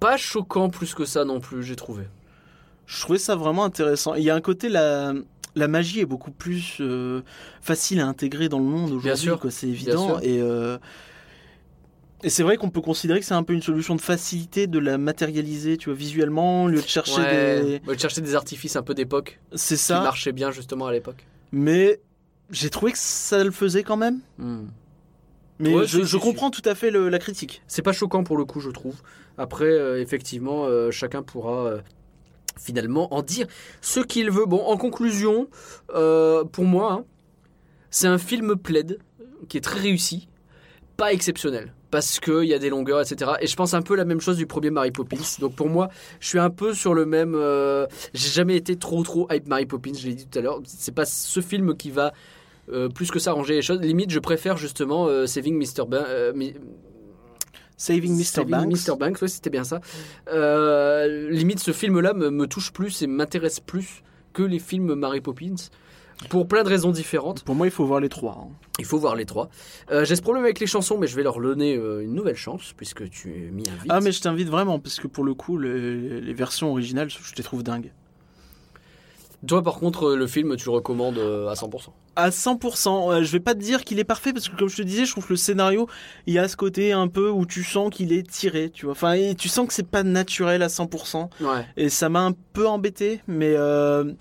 Pas choquant plus que ça non plus, j'ai trouvé. Je trouvais ça vraiment intéressant. Il y a un côté, la, la magie est beaucoup plus euh, facile à intégrer dans le monde aujourd'hui, c'est évident. Et, euh, et c'est vrai qu'on peut considérer que c'est un peu une solution de facilité de la matérialiser, tu vois, visuellement, au lieu de chercher Ouais, des. de chercher des artifices un peu d'époque C'est qui ça. marchaient bien justement à l'époque. Mais j'ai trouvé que ça le faisait quand même. Mais Ouais, je, comprends tout à fait le- la critique. C'est pas choquant pour le coup, je trouve. Après, euh, effectivement, euh, chacun pourra euh, finalement en dire ce qu'il veut. Bon, en conclusion, pour moi, hein, c'est un film plaid qui est très réussi, pas exceptionnel. Parce qu'il y a des longueurs, etc. Et je pense un peu la même chose du premier Mary Poppins. Donc pour moi, je suis un peu sur le même. euh, J'ai jamais été trop trop hype Mary Poppins, je l'ai dit tout à l'heure. C'est pas ce film qui va euh, plus que ça ranger les choses. Limite, je préfère justement euh, Saving Mr. Ban- euh, Mi- Saving Mr. Saving Banks. Mr. Banks, ouais, c'était bien ça. Limite, ce film-là me, me touche plus et m'intéresse plus que les films Mary Poppins. Pour plein de raisons différentes. Pour moi, il faut voir les trois. hein. Il faut voir les trois. Euh, J'ai ce problème avec les chansons, mais je vais leur donner euh, une nouvelle chance, puisque tu m'y invites. Ah, mais je t'invite vraiment, parce que pour le coup, le- les versions originales, je les trouve dingues. Toi, par contre, le film, tu le recommandes euh, à 100%. À 100%, euh, je vais pas te dire qu'il est parfait, parce que comme je te disais, je trouve que le scénario, il y a ce côté un peu où tu sens qu'il est tiré, tu vois. Enfin, et tu sens que c'est pas naturel à 100%. Ouais. Et ça m'a un peu embêté, mais euh,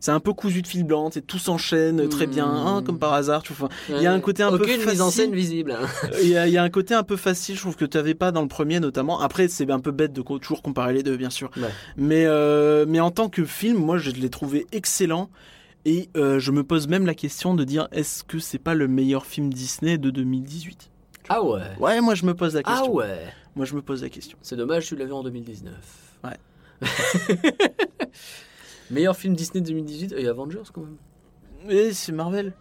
c'est un peu cousu de fil blanc, tout s'enchaîne très bien, Mmh. hein, comme par hasard. Tu vois. Enfin, Il y a un côté un peu Aucune mise en facile. scène visible. Il y, a, il y a un côté un peu facile, je trouve que tu n'avais pas dans le premier notamment. Après, c'est un peu bête de toujours comparer les deux, bien sûr. Ouais. Mais, euh, mais en tant que film, moi, je l'ai trouvé excellent. Et euh, je me pose même la question de dire est-ce que c'est pas le meilleur film Disney de 2018 Ah ouais. Ouais, moi je me pose la Ah question. ouais. Moi je me pose la question. C'est dommage, tu l'avais en 2019. Ouais. [LAUGHS] Meilleur film Disney 2018 et Avengers quand même. Et c'est Marvel.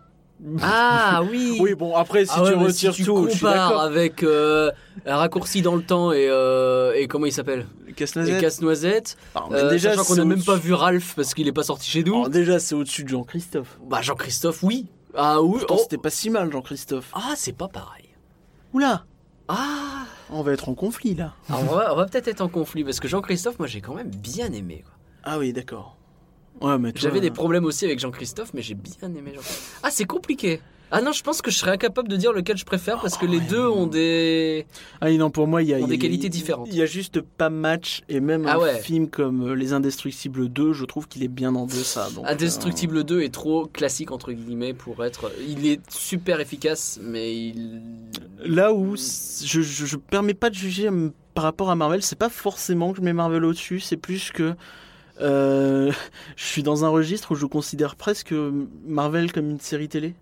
Ah [LAUGHS] oui. Oui, bon, après, si Ah ouais, tu mais retires si tu tout, compares avec euh, un raccourci dans le temps et, euh, et comment il s'appelle? Et Casse-Noisette. Casse-Noisette. Mais Euh, déjà, sachant qu'on n'a même pas vu Ralph parce qu'il est pas sorti chez nous. Alors, déjà, c'est au-dessus de Jean-Christophe. Bah Jean-Christophe, oui. Ah oui. Pourtant, oh. c'était pas si mal, Jean-Christophe. Ah c'est pas pareil. Oula, Ah. on va être en conflit là. Alors, on va, [LAUGHS] peut-être être en conflit parce que Jean-Christophe, moi j'ai quand même bien aimé. quoi. Ah oui, d'accord. Ouais, mais toi, J'avais des euh, problèmes aussi avec Jean-Christophe, mais j'ai bien aimé Jean-Christophe. Ah, c'est compliqué. Ah non, je pense que je serais incapable de dire lequel je préfère parce que les deux ont des. Ah non, pour moi, il y a des qualités différentes. Il y a juste pas match et même Ah un ouais. film comme euh, Les Indestructibles 2, je trouve qu'il est bien en deçà. donc, Indestructible 2 est trop classique entre guillemets pour être. Il est super efficace, mais il. euh, là où je, je, je permets pas de juger euh, par rapport à Marvel, c'est pas forcément que je mets Marvel au-dessus, c'est plus que euh, je suis dans un registre où je considère presque Marvel comme une série télé.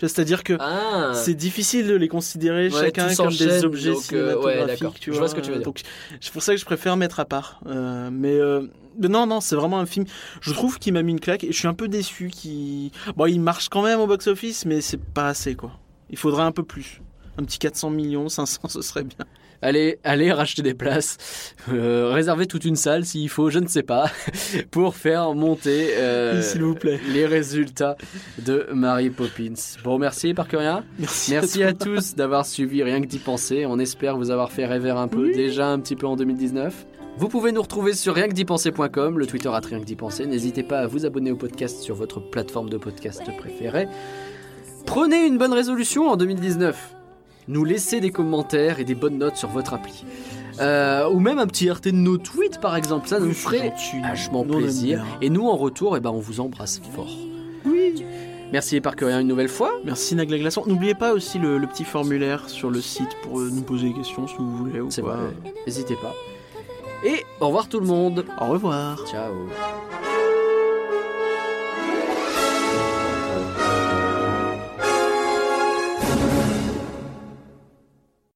C'est-à-dire que Ah. c'est difficile de les considérer Ouais, chacun comme des objets donc, euh, ouais, Je vois ce que tu veux dire. Donc c'est pour ça que je préfère mettre à part. Euh, mais, euh, mais non, non, c'est vraiment un film. Je trouve qu'il m'a mis une claque et je suis un peu déçu. Qui, bon, il marche quand même au box-office, mais c'est pas assez quoi. Il faudrait un peu plus. Un petit 400 millions, 500, ce serait bien. Allez, allez racheter des places, euh, réservez toute une salle s'il faut, je ne sais pas, [LAUGHS] pour faire monter euh, vous plaît. les résultats de Mary Poppins. Bon, merci Parcuria. Merci. Merci à tous d'avoir suivi Rien que d'y penser. On espère vous avoir fait rêver un peu, déjà un petit peu en 2019. Vous pouvez nous retrouver sur rien que d'y penser.com, le Twitter à rien que d'y penser. N'hésitez pas à vous abonner au podcast sur votre plateforme de podcast préférée. Prenez une bonne résolution en 2019. Nous laissez des commentaires et des bonnes notes sur votre appli. Euh, ou même un petit RT de nos tweets par exemple, ça nous ferait vachement plaisir. Et nous en retour, eh ben, on vous embrasse fort. Oui. Merci Parcuria une nouvelle fois. Merci Nagla Glaçon. N'oubliez pas aussi le, le petit formulaire sur le site pour euh, nous poser des questions si vous voulez. ou C'est vrai, n'hésitez pas. Et au revoir tout le monde. Au revoir. Ciao.